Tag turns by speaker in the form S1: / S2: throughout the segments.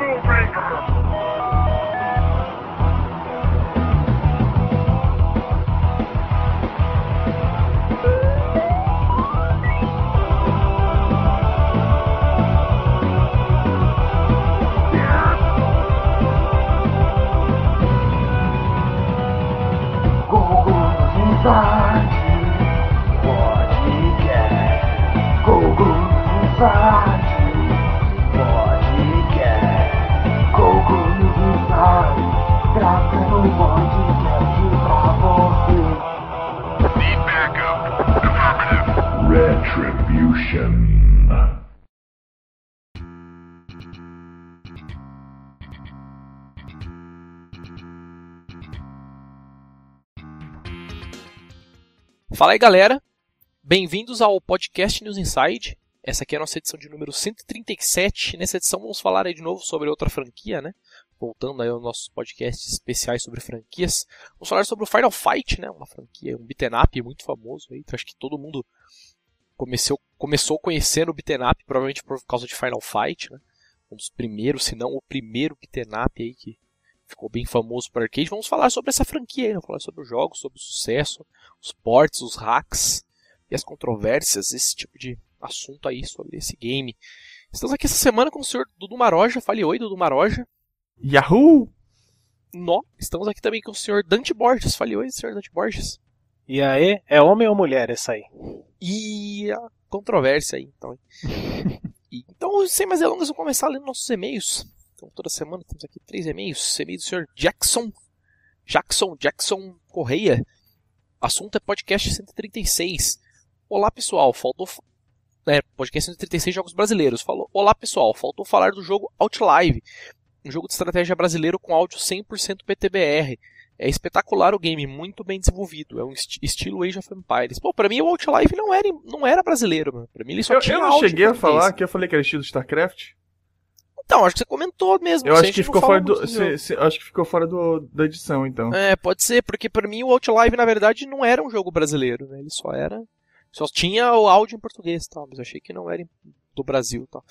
S1: Afro Fala aí, galera. Bem-vindos ao podcast News Inside. Essa aqui é a nossa edição de número 137. Nessa edição vamos falar aí de novo sobre outra franquia, né? Voltando aí aos nossos podcasts especiais sobre franquias. Vamos falar sobre o Final Fight, né? Uma franquia, um beat'em up muito famoso aí. Acho que todo mundo começou, começou conhecendo o beat'em up, provavelmente por causa de Final Fight, né? Um dos primeiros, se não o primeiro beat'em up aí que ficou bem famoso para arcade. Vamos falar sobre essa franquia aí, vamos falar sobre os jogos, sobre o sucesso, os ports, os hacks e as controvérsias, esse tipo de assunto aí sobre esse game. Estamos aqui essa semana com o senhor Dudu Maroja. Fale oi, Dudu Maroja.
S2: Yahoo!
S1: Nó. Estamos aqui também com o senhor Dante Borges. Fale oi, senhor Dante Borges.
S3: E aí, é homem ou mulher essa aí?
S1: E a controvérsia aí, então. então, sem mais delongas, vamos começar lendo nossos e-mails. Então, toda semana temos aqui três e-mails. E-mail do senhor Jackson. Jackson, Jackson Correia. Assunto é podcast 136. Olá, pessoal. Faltou. É, podcast 136 Jogos Brasileiros. Falou. Olá, pessoal. Faltou falar do jogo Outlive. Um jogo de estratégia brasileiro com áudio 100% PTBR. É espetacular o game, muito bem desenvolvido. É um est estilo Age of Empires. Pô, pra mim o Outlive não era, não era brasileiro, mano. Pra mim ele só
S2: eu,
S1: tinha
S2: Eu não cheguei a falar que eu falei que era estilo StarCraft.
S1: Então, acho que você comentou mesmo.
S2: Eu acho que, ficou fora do, se, se, acho que ficou fora do, da edição, então.
S1: É, pode ser, porque para mim o Outlive, na verdade, não era um jogo brasileiro, né? Ele só era. Só tinha o áudio em português, tal, mas eu achei que não era do Brasil, tal.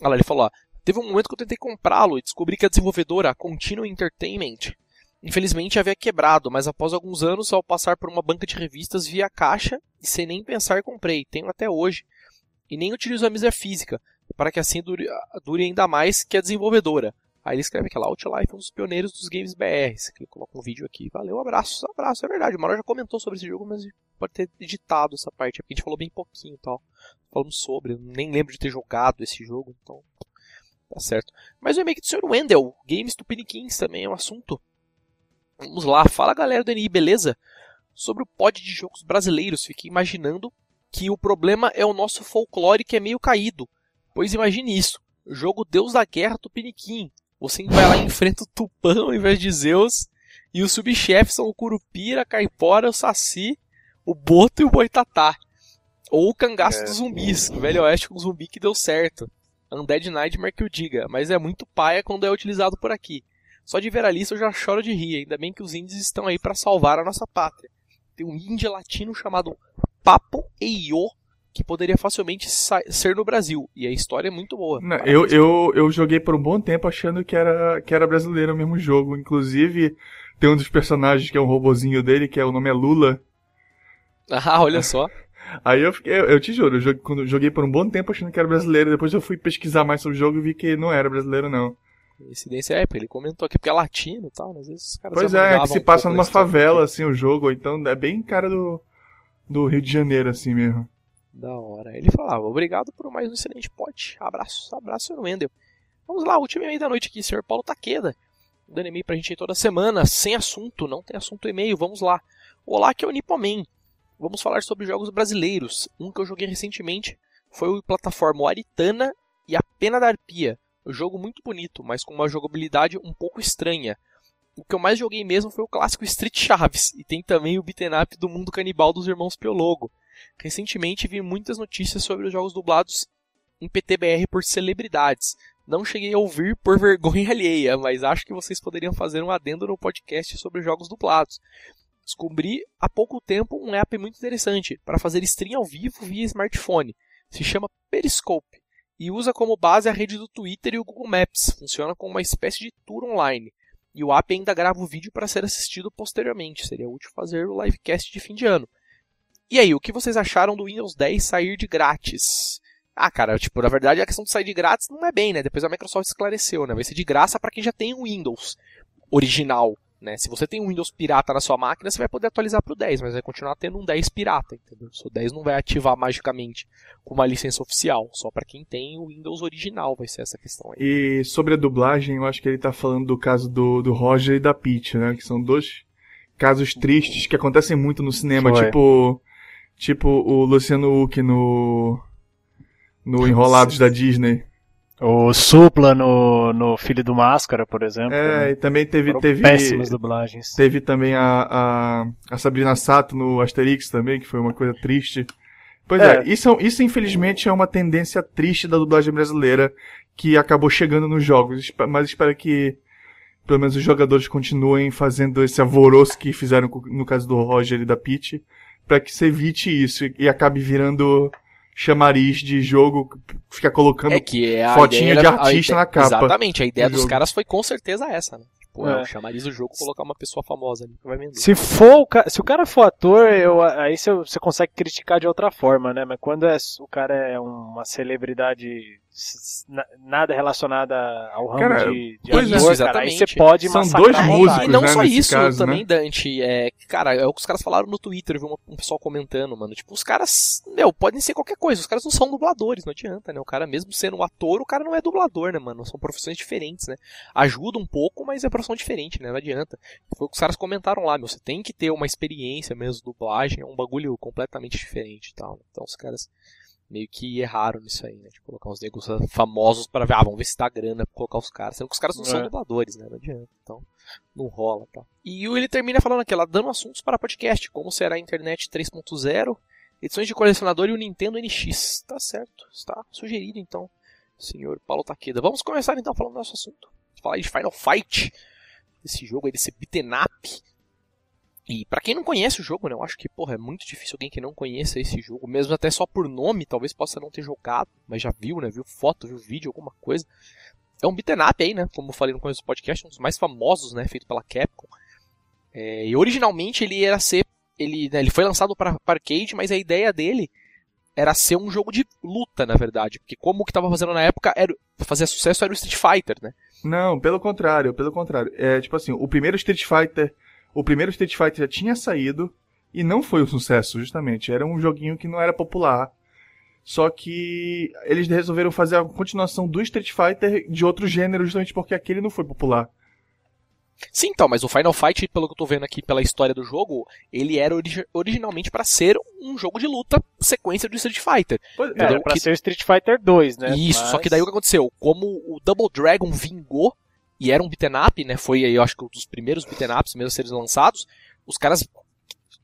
S1: Olha lá, ele falou, ó, teve um momento que eu tentei comprá-lo e descobri que a desenvolvedora, a Continuum Entertainment, infelizmente havia quebrado, mas após alguns anos, ao passar por uma banca de revistas, vi a caixa e sem nem pensar comprei. Tenho até hoje. E nem utilizo a mídia física para que assim dure, dure ainda mais que a desenvolvedora. Aí ele escreve aqui lá, Outlife, um dos pioneiros dos games BR. Ele coloca um vídeo aqui. Valeu, abraço, abraço, é verdade. O Maro já comentou sobre esse jogo, mas pode ter editado essa parte, porque a gente falou bem pouquinho e tal. Falamos sobre, nem lembro de ter jogado esse jogo, então tá certo. Mas o remake do Sr. Wendell, Games do Pinikins também é um assunto. Vamos lá, fala galera do NI, beleza? Sobre o pod de jogos brasileiros, fiquei imaginando que o problema é o nosso folclore que é meio caído. Pois imagine isso: jogo Deus da Guerra Tupiniquim. Você vai lá e enfrenta o Tupã ao invés de Zeus. E os subchefes são o Curupira, a Caipora, o Saci, o Boto e o Boitatá. Ou o Cangaço é. dos Zumbis, o Velho Oeste com zumbi que deu certo. Undead Nightmare que o diga, mas é muito paia quando é utilizado por aqui. Só de ver a lista eu já choro de rir, ainda bem que os índios estão aí para salvar a nossa pátria. Tem um índio latino chamado Papo Eio, que poderia facilmente ser no Brasil. E a história é muito boa.
S2: Não, eu, eu, eu joguei por um bom tempo achando que era, que era brasileiro o mesmo jogo. Inclusive, tem um dos personagens que é um robozinho dele, que é, o nome é Lula.
S1: Ah, olha só.
S2: Aí eu fiquei, eu, eu te juro, eu joguei, quando joguei por um bom tempo achando que era brasileiro. Depois eu fui pesquisar mais sobre o jogo e vi que não era brasileiro, não.
S1: Coincidência é, ele comentou aqui porque é latino e tal, às vezes os caras
S2: Pois é, é que se um passa numa favela, assim, o jogo, então é bem cara do, do Rio de Janeiro, assim mesmo.
S1: Da hora. Ele falava, obrigado por mais um excelente pote. Abraço, abraço, Sr. Wendel. Vamos lá, último e-mail da noite aqui, Sr. Paulo Taqueda. Dando e-mail pra gente aí toda semana, sem assunto, não tem assunto e-mail, vamos lá. Olá, aqui é o Nipomen. Vamos falar sobre jogos brasileiros. Um que eu joguei recentemente foi o plataforma Aritana e a Pena da Arpia. Jogo muito bonito, mas com uma jogabilidade um pouco estranha. O que eu mais joguei mesmo foi o clássico Street Chaves, e tem também o beat'em up do mundo canibal dos irmãos Piologo. Recentemente vi muitas notícias sobre os jogos dublados em PTBR por celebridades. Não cheguei a ouvir por vergonha alheia, mas acho que vocês poderiam fazer um adendo no podcast sobre jogos dublados. Descobri há pouco tempo um app muito interessante para fazer stream ao vivo via smartphone. Se chama Periscope e usa como base a rede do Twitter e o Google Maps. Funciona como uma espécie de tour online. E o app ainda grava o vídeo para ser assistido posteriormente. Seria útil fazer o livecast de fim de ano. E aí, o que vocês acharam do Windows 10 sair de grátis? Ah, cara, tipo, na verdade a questão de sair de grátis não é bem, né? Depois a Microsoft esclareceu, né? Vai ser de graça para quem já tem o Windows original. Né? Se você tem um Windows pirata na sua máquina, você vai poder atualizar para o 10, mas vai continuar tendo um 10 pirata, entendeu? O seu 10 não vai ativar magicamente com uma licença oficial, só para quem tem o Windows original vai ser essa questão aí.
S2: E sobre a dublagem, eu acho que ele está falando do caso do, do Roger e da Peach, né? Que são dois casos tristes que acontecem muito no cinema, Foi. tipo tipo o Luciano Huck no no Enrolados da Disney.
S3: O Supla no, no Filho do Máscara, por exemplo.
S2: É,
S3: né?
S2: e também teve. teve
S3: péssimas dublagens.
S2: Teve também a, a, a, Sabrina Sato no Asterix também, que foi uma coisa triste. Pois é, é isso, isso infelizmente é uma tendência triste da dublagem brasileira que acabou chegando nos jogos. Mas espero que pelo menos os jogadores continuem fazendo esse alvoroço que fizeram no caso do Roger e da Peach, para que se evite isso e acabe virando chamariz de jogo, fica colocando
S1: é que é
S2: fotinha de artista
S1: ideia,
S2: na capa.
S1: Exatamente, a ideia dos jogo. caras foi com certeza essa, né? Tipo, é. é chamariz do jogo colocar uma pessoa famosa ali que vai vender.
S3: Se, for se o cara for ator, eu, aí você, você consegue criticar de outra forma, né? Mas quando é, o cara é uma celebridade nada relacionada ao ramo
S2: cara,
S3: de, de
S2: pois
S3: ator, é, cara, aí você pode
S2: São dois músicos,
S1: E não
S2: né,
S1: só isso
S2: caso,
S1: também,
S2: né?
S1: Dante. É, cara, é o que os caras falaram no Twitter, eu vi um pessoal comentando, mano. Tipo, os caras, meu, podem ser qualquer coisa. Os caras não são dubladores, não adianta, né? O cara, mesmo sendo um ator, o cara não é dublador, né, mano? São profissões diferentes, né? Ajuda um pouco, mas é profissão diferente, né? Não adianta. Foi o que os caras comentaram lá, meu. Você tem que ter uma experiência mesmo, dublagem, é um bagulho completamente diferente e tal. Então os caras meio que erraram nisso aí, né? De colocar uns negros famosos para ver, ah, vamos ver se dá grana pra colocar os caras. Sendo que os caras não é. são dubladores, né? Não adianta. Então, não rola, tá? E ele termina falando aqui, ela dando assuntos para podcast, como será a internet 3.0, edições de colecionador e o Nintendo NX. Tá certo, está sugerido então, senhor Paulo Taqueda. Vamos começar então falando do nosso assunto. Falar de Final Fight, esse jogo aí, desse beaten up e para quem não conhece o jogo, né, eu acho que, porra, é muito difícil alguém que não conheça esse jogo, mesmo até só por nome, talvez possa não ter jogado, mas já viu, né, viu foto, viu vídeo, alguma coisa. É um beat'em up aí, né, como eu falei no começo do podcast, um dos mais famosos, né, feito pela Capcom. É, e originalmente ele era ser, ele, né, ele foi lançado para arcade, mas a ideia dele era ser um jogo de luta, na verdade, porque como o que estava fazendo na época era fazer sucesso era o Street Fighter, né?
S2: Não, pelo contrário, pelo contrário. É tipo assim, o primeiro Street Fighter o primeiro Street Fighter já tinha saído e não foi um sucesso, justamente. Era um joguinho que não era popular. Só que eles resolveram fazer a continuação do Street Fighter de outro gênero, justamente porque aquele não foi popular.
S1: Sim, então, mas o Final Fight, pelo que eu tô vendo aqui pela história do jogo, ele era origi originalmente para ser um jogo de luta sequência do Street Fighter.
S3: Pois, era pra que... ser Street Fighter 2, né?
S1: Isso, mas... só que daí o que aconteceu? Como o Double Dragon vingou, e era um beat'em up, né? Foi, eu acho que um dos primeiros beat'em ups mesmo a serem lançados. Os caras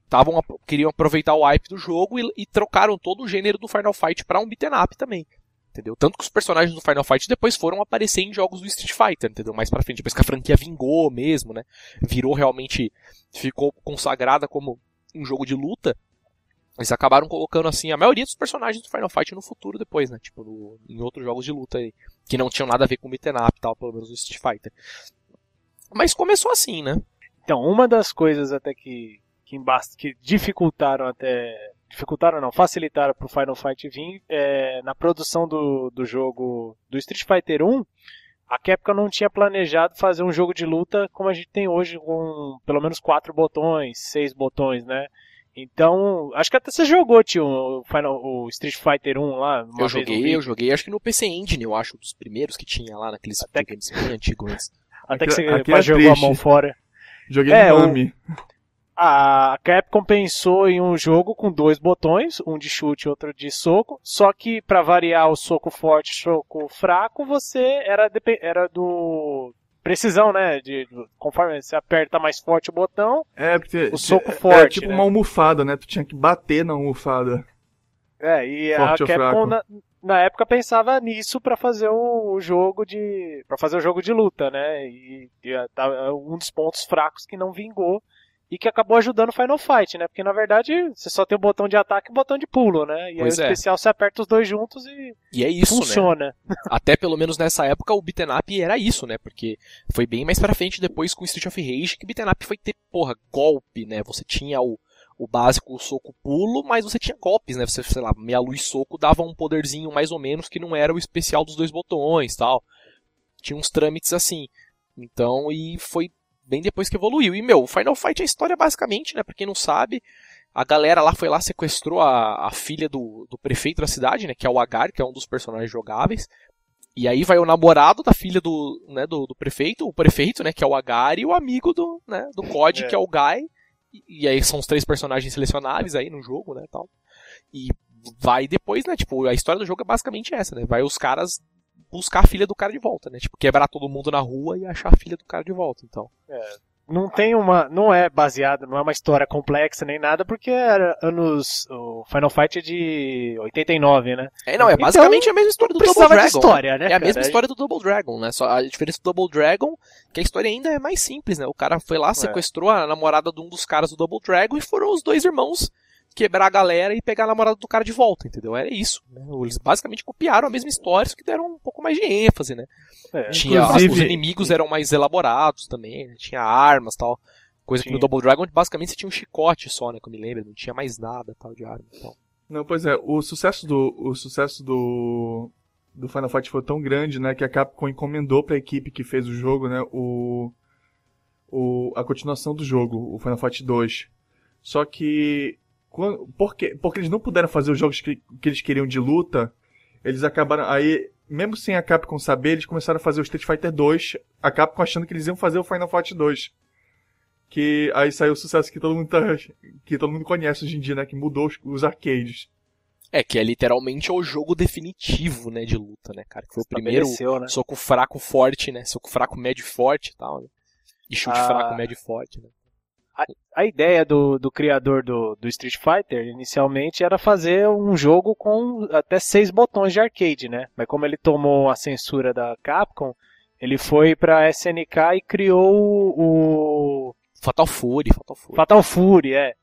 S1: tavam, queriam aproveitar o hype do jogo e, e trocaram todo o gênero do Final Fight para um beat'em up também. Entendeu? Tanto que os personagens do Final Fight depois foram aparecer em jogos do Street Fighter, entendeu? Mais pra frente, depois que a franquia vingou mesmo, né? Virou realmente, ficou consagrada como um jogo de luta. Eles acabaram colocando, assim, a maioria dos personagens do Final Fight no futuro depois, né? Tipo, no, em outros jogos de luta aí. Que não tinham nada a ver com o beat'em up e tal, pelo menos no Street Fighter. Mas começou assim, né?
S3: Então, uma das coisas até que, que, que dificultaram até... Dificultaram não, facilitaram pro Final Fight vir é, na produção do, do jogo do Street Fighter 1 a Capcom não tinha planejado fazer um jogo de luta como a gente tem hoje, com pelo menos quatro botões, seis botões, né? Então, acho que até você jogou, tio, o, Final, o Street Fighter 1 lá.
S1: eu joguei, eu joguei, acho que no PC Engine, eu acho, dos primeiros que tinha lá naqueles até games bem antigos.
S3: Até que você é jogou a mão fora.
S2: Joguei é, no Nami.
S3: A Capcom pensou em um jogo com dois botões, um de chute e outro de soco, só que para variar o soco forte e soco fraco, você era, era do precisão, né? De, conforme você aperta mais forte o botão,
S2: é, porque
S3: o soco é, forte. É
S2: tipo
S3: né?
S2: uma almofada, né? Tu tinha que bater na almofada.
S3: É, e forte a Capcom na, na, época pensava nisso para fazer o, o, jogo de para fazer o jogo de luta, né? E, e tá, um dos pontos fracos que não vingou e que acabou ajudando o Final Fight, né? Porque na verdade você só tem o botão de ataque e o botão de pulo, né? E
S1: Pois
S3: aí
S1: é.
S3: o especial você aperta os dois juntos e
S1: E é isso, né?
S3: funciona.
S1: Até pelo menos nessa época o beaten up era isso, né? Porque foi bem mais pra frente depois com o Street of Rage que beaten up foi ter, porra, golpe, né? Você tinha o, o básico o soco pulo, mas você tinha golpes, né? Você, sei lá, meia luz soco dava um poderzinho mais ou menos que não era o especial dos dois botões, tal. Tinha uns trâmites assim. Então, e foi bem depois que evoluiu. E meu, o Final Fight é a história basicamente, né? Pra quem não sabe, a galera lá foi lá, sequestrou a, a filha do, do prefeito da cidade, né? Que é o Agar, que é um dos personagens jogáveis. E aí vai o namorado da filha do, né, do, do prefeito, o prefeito, né, que é o Agar, e o amigo do, né, do COD,
S3: É.
S1: que é o Guy. E, e aí são os três personagens selecionáveis aí no jogo, né, tal. E vai depois, né, tipo, a história do jogo é basicamente essa, né? Vai os caras buscar a filha do cara de volta, né? Tipo, quebrar todo mundo na rua e achar a filha do cara de volta, então.
S3: Não tem uma. Não é baseado, não é uma história complexa nem nada, porque era anos. O Final Fight é de 89, né?
S1: É, não, é
S3: Então,
S1: basicamente a mesma história do Double Dragon.
S3: de história, né?
S1: É a mesma
S3: cara?
S1: história do Double Dragon, né? Só a diferença do Double Dragon é que a história ainda é mais simples, né? O cara foi lá, sequestrou a namorada de um dos caras do Double Dragon e foram os dois irmãos quebrar a galera e pegar a namorada do cara de volta, entendeu? Era isso. Né? Eles basicamente copiaram a mesma história, só que deram um pouco mais de ênfase, né?
S3: É.
S1: Tinha,
S2: Inclusive-
S1: os inimigos eram mais elaborados também, né? tinha armas tal. Coisa que no
S3: Tinha.
S1: Double Dragon basicamente você tinha um chicote só, né? Que eu me lembro, não tinha mais nada tal de arma. Então.
S2: Não, pois é, o sucesso do o sucesso do do Final Fight foi tão grande, né, que a Capcom encomendou para a equipe que fez o jogo, né, o o a continuação do jogo, o Final Fight 2. Só que porque porque eles não puderam fazer os jogos que, que eles queriam de luta, eles acabaram aí mesmo sem a Capcom saber, eles começaram a fazer o Street Fighter 2, a Capcom achando que eles iam fazer o Final Fight 2. Que aí saiu o sucesso que todo mundo tá, que todo mundo conhece hoje em dia, né, que mudou os, os arcades.
S1: É, que é literalmente o jogo definitivo, né, de luta, né, cara? Que foi o primeiro
S3: né?
S1: soco fraco forte, né? Soco fraco médio forte e tal, né? E chute
S3: Ah.
S1: fraco médio forte, né?
S3: A ideia do, do criador do, do Street Fighter, inicialmente, era fazer um jogo com até seis botões de arcade, né? Mas como ele tomou a censura da Capcom, ele foi pra SNK e criou o, o
S1: Fatal Fury, Fatal Fury.
S3: Fatal Fury, é.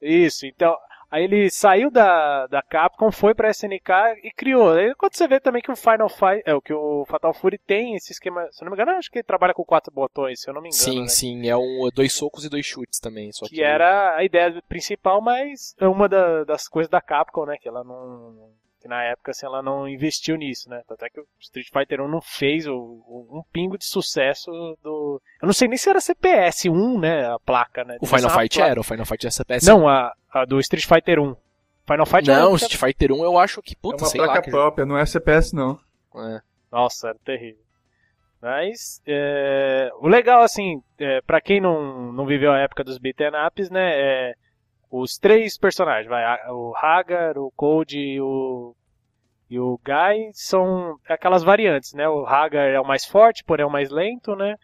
S3: Isso, então. Aí ele saiu da, da Capcom, foi pra SNK e criou. Aí quando você vê também que o Final Fight, é o que o Fatal Fury tem esse esquema, se eu não me engano, acho que ele trabalha com quatro botões, se eu não me engano.
S1: sim,
S3: né?
S1: sim, é um dois socos e dois chutes também, só que,
S3: que era a ideia principal, mas é uma da- das coisas da Capcom, né? Que ela não. Que na época assim, ela não investiu nisso, né? Até que o Street Fighter 1 não fez o, o- um pingo de sucesso do. Eu não sei nem se era CPS 1, né? A placa, né?
S1: o Final Fight
S3: placa.
S1: era, o Final Fight era CPS.
S3: Não, a, a do Street Fighter 1. Final Fight
S1: não,
S3: era-
S1: Street Fighter 1 eu acho que,
S2: É
S1: puta,
S2: uma
S1: sei
S2: placa
S1: lá. Que...
S2: própria, não é CPS não.
S1: É.
S3: Nossa, era terrível. Mas é, o legal, assim, é, para quem não, não viveu a época dos beaten ups, né? É, os três personagens, vai, o Hagar, o Cold e o, e o Guy são aquelas variantes, né? O Hagar é o mais forte, porém é o mais lento, né?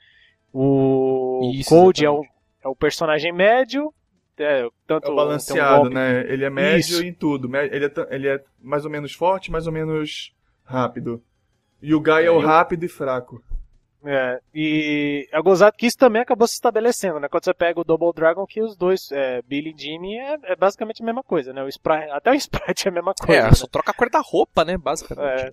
S3: O
S1: Isso,
S3: Cold é o, é o personagem médio, é, tanto
S2: É o
S3: um
S2: balanceado,
S3: golpe-
S2: né? Ele é médio
S3: Isso.
S2: em tudo. Ele é, ele é mais ou menos forte, mais ou menos rápido. E o Guy é, o
S3: É, eu-
S2: rápido e fraco.
S3: É, e é gozado que isso também acabou se estabelecendo, né? Quando você pega o Double Dragon, que os dois, é, Billy e Jimmy, é, é basicamente a mesma coisa, né? O Sprite, até o Sprite é a mesma coisa.
S1: É,
S3: né?
S1: só troca a cor da roupa, né, basicamente.
S3: É.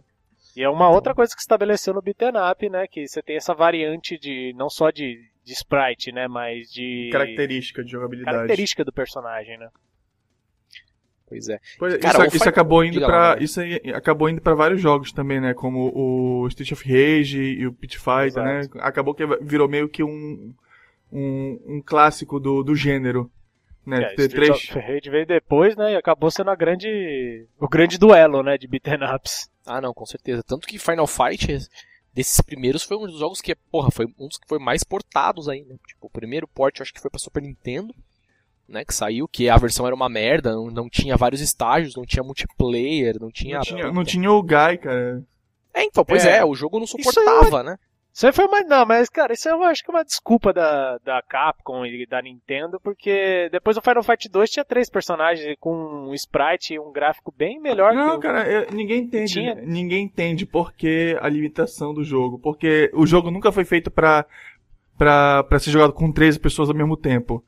S3: E é uma outra coisa que se estabeleceu no beat'em up, né? Que você tem essa variante de, não só de, de Sprite, né? Mas de
S2: Característica de jogabilidade.
S3: característica do personagem, né?
S1: Pois é.
S2: Pois,
S1: Cara,
S2: isso, isso
S1: Final-
S2: acabou indo para isso acabou indo para vários jogos também, né? Como o Street of Rage e o Pit Fighter, né? Acabou que virou meio que um um, um clássico do, do gênero, né?
S3: É,
S2: Ter
S3: Street
S2: três
S3: of Rage veio depois, né? E acabou sendo a grande, o grande duelo, né? De beat'em ups.
S1: Ah, não, com certeza. Tanto que Final Fight, desses primeiros, foi um dos jogos que, porra, foi um dos que foi mais portados aí, né? Tipo, o primeiro port eu acho que foi pra Super Nintendo, né? Que saiu, que a versão era uma merda, não, não tinha vários estágios, não tinha multiplayer, não tinha.
S2: não tinha, não tinha o Guy, cara.
S1: É, então, pois
S3: É.
S1: é, o jogo não suportava, né?
S3: Isso aí foi mais. Não, mas, cara, isso eu acho que é uma desculpa da, da Capcom e da Nintendo, porque depois do Final Fight 2 tinha três personagens com um sprite e um gráfico bem melhor que
S2: Não,
S3: o-
S2: cara, eu- ninguém entende.
S3: Tinha-
S2: Ninguém entende por que a limitação do jogo. Porque o jogo nunca foi feito pra, pra, pra ser jogado com 13 pessoas ao mesmo tempo.